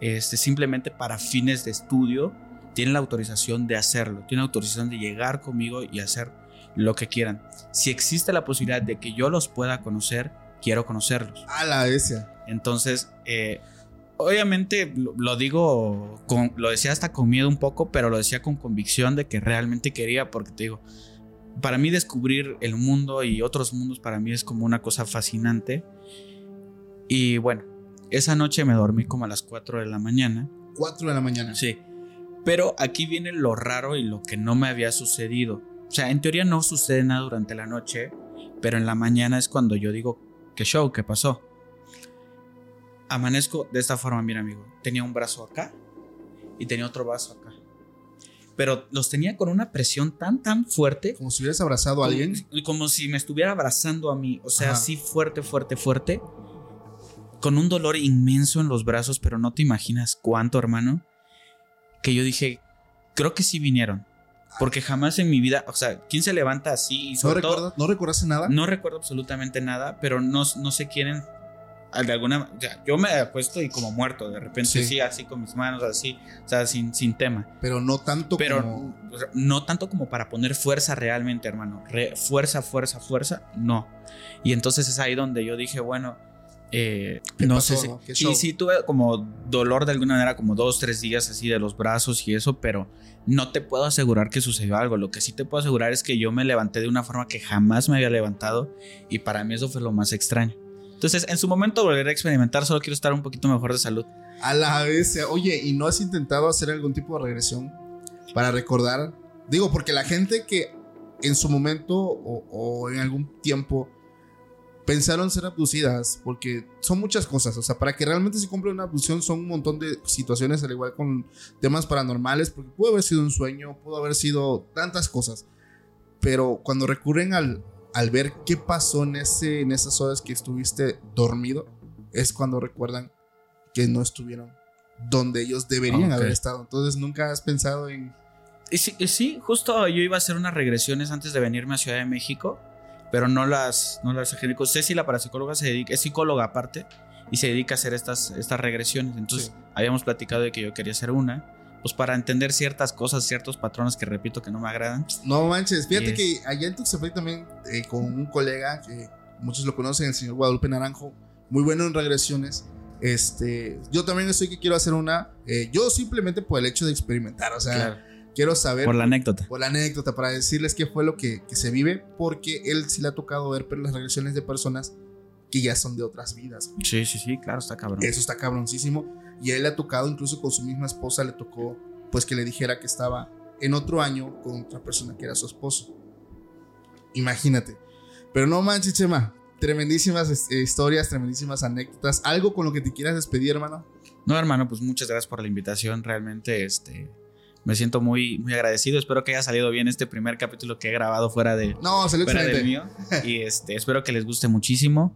este, simplemente para fines de estudio, tiene la autorización de hacerlo, tiene la autorización de llegar conmigo y hacer lo que quieran. Si existe la posibilidad de que yo los pueda conocer, quiero conocerlos. A la bestia. Entonces, eh, obviamente lo, lo digo, con, lo decía hasta con miedo un poco, pero lo decía con convicción de que realmente quería, porque te digo, para mí descubrir el mundo y otros mundos para mí es como una cosa fascinante. Y bueno, esa noche me dormí como a las 4 de la mañana. 4 de la mañana. Sí. Pero aquí viene lo raro y lo que no me había sucedido. O sea, en teoría no sucede nada durante la noche, pero en la mañana es cuando yo digo, ¿qué show? ¿Qué pasó? Amanezco de esta forma, mira amigo. Tenía un brazo acá y tenía otro brazo acá. Pero los tenía con una presión tan, tan fuerte. Como si hubieras abrazado a alguien. Como, como si me estuviera abrazando a mí. O sea, Ajá. así fuerte, fuerte, fuerte. Con un dolor inmenso en los brazos, pero no te imaginas cuánto, hermano. Que yo dije, creo que sí vinieron. Porque jamás en mi vida, o sea, ¿quién se levanta así? Y ¿No, sobre todo, recuerdas, ¿No recordaste nada? no recuerdo absolutamente nada, pero no, no se quieren. De alguna, sea, yo me acuesto y como muerto, de repente Sí. sí, así con mis manos, así, o sea, sin, sin tema. Pero no tanto Pero como. no tanto como para poner fuerza realmente, hermano. Re- fuerza, fuerza, fuerza, no. Y entonces es ahí donde yo dije, bueno, eh, ¿Qué no pasó, sé si. Sí, sí, tuve como dolor de alguna manera, como dos, tres días así de los brazos y eso, pero no te puedo asegurar que sucedió algo. Lo que sí te puedo asegurar es que yo me levanté de una forma que jamás me había levantado y para mí eso fue lo más extraño. Entonces, en su momento volveré a experimentar, solo quiero estar un poquito mejor de salud. A la bestia. Oye, ¿y no has intentado hacer algún tipo de regresión para recordar? Digo, porque la gente que en su momento o, o en algún tiempo pensaron ser abducidas, porque son muchas cosas. O sea, para que realmente se cumpla una abducción son un montón de situaciones, al igual con temas paranormales, porque pudo haber sido un sueño, pudo haber sido tantas cosas. Pero cuando recurren al, al ver qué pasó en, ese, en esas horas que estuviste dormido, es cuando recuerdan que no estuvieron donde ellos deberían Ok. haber estado. Entonces nunca has pensado en... Y sí, y sí, justo yo iba a hacer unas regresiones antes de venirme a Ciudad de México, pero no las, no las ejecuto. Ceci, la parapsicóloga, se dedica, es psicóloga aparte y se dedica a hacer estas, estas regresiones. Entonces, Sí. habíamos platicado de que yo quería hacer una, pues para entender ciertas cosas, ciertos patrones que repito que no me agradan. No manches, fíjate Yes. que allá en Tuxtepec también eh, con un colega que muchos lo conocen, el señor Guadalupe Naranjo, muy bueno en regresiones. Este, yo también estoy que quiero hacer una, eh, yo simplemente por el hecho de experimentar, o sea, Claro, quiero saber por la anécdota. por la anécdota para decirles qué fue lo que, que se vive, porque él sí le ha tocado ver las regresiones de personas que ya son de otras vidas. Sí, sí, sí, claro, está cabrón. Eso está cabroncísimo. Y a él le ha tocado, incluso con su misma esposa, le tocó pues que le dijera que estaba en otro año con otra persona que era su esposo. Imagínate. Pero no manches, Chema. Tremendísimas este, historias, tremendísimas anécdotas. Algo con lo que te quieras despedir, hermano. No, hermano, pues muchas gracias por la invitación. Realmente, este, me siento muy, muy agradecido. Espero que haya salido bien este primer capítulo que he grabado fuera de, No, salió fuera del mío. (laughs) Y este, espero que les guste muchísimo.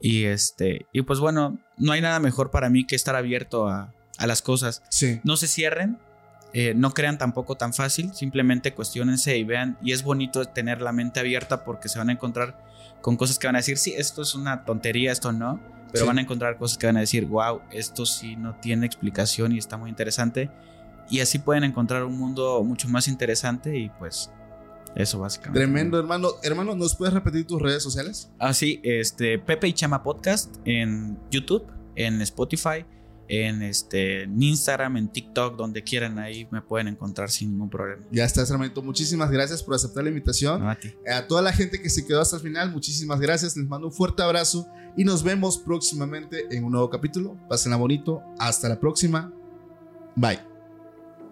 Y este, y pues bueno, no hay nada mejor para mí que estar abierto a, a las cosas. Sí. No se cierren, eh, no crean tampoco tan fácil, simplemente cuestionense y vean. Y es bonito tener la mente abierta porque se van a encontrar con cosas que van a decir, sí, esto es una tontería, esto no. Pero Sí. van a encontrar cosas que van a decir, wow, esto sí no tiene explicación y está muy interesante. Y así pueden encontrar un mundo mucho más interesante y pues Eso básicamente. Tremendo, hermano. Hermano, ¿nos puedes repetir tus redes sociales? Ah, sí, este, Pepe y Chama Podcast en YouTube, en Spotify, en este en Instagram, en TikTok, donde quieran, ahí me pueden encontrar sin ningún problema. Ya estás, hermanito. Muchísimas gracias por aceptar la invitación. No, a ti. A toda la gente que se quedó hasta el final, muchísimas gracias. Les mando un fuerte abrazo y nos vemos próximamente en un nuevo capítulo. Pásenla bonito. Hasta la próxima. Bye.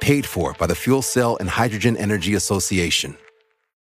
Paid for by the Fuel Cell and Hydrogen Energy Association.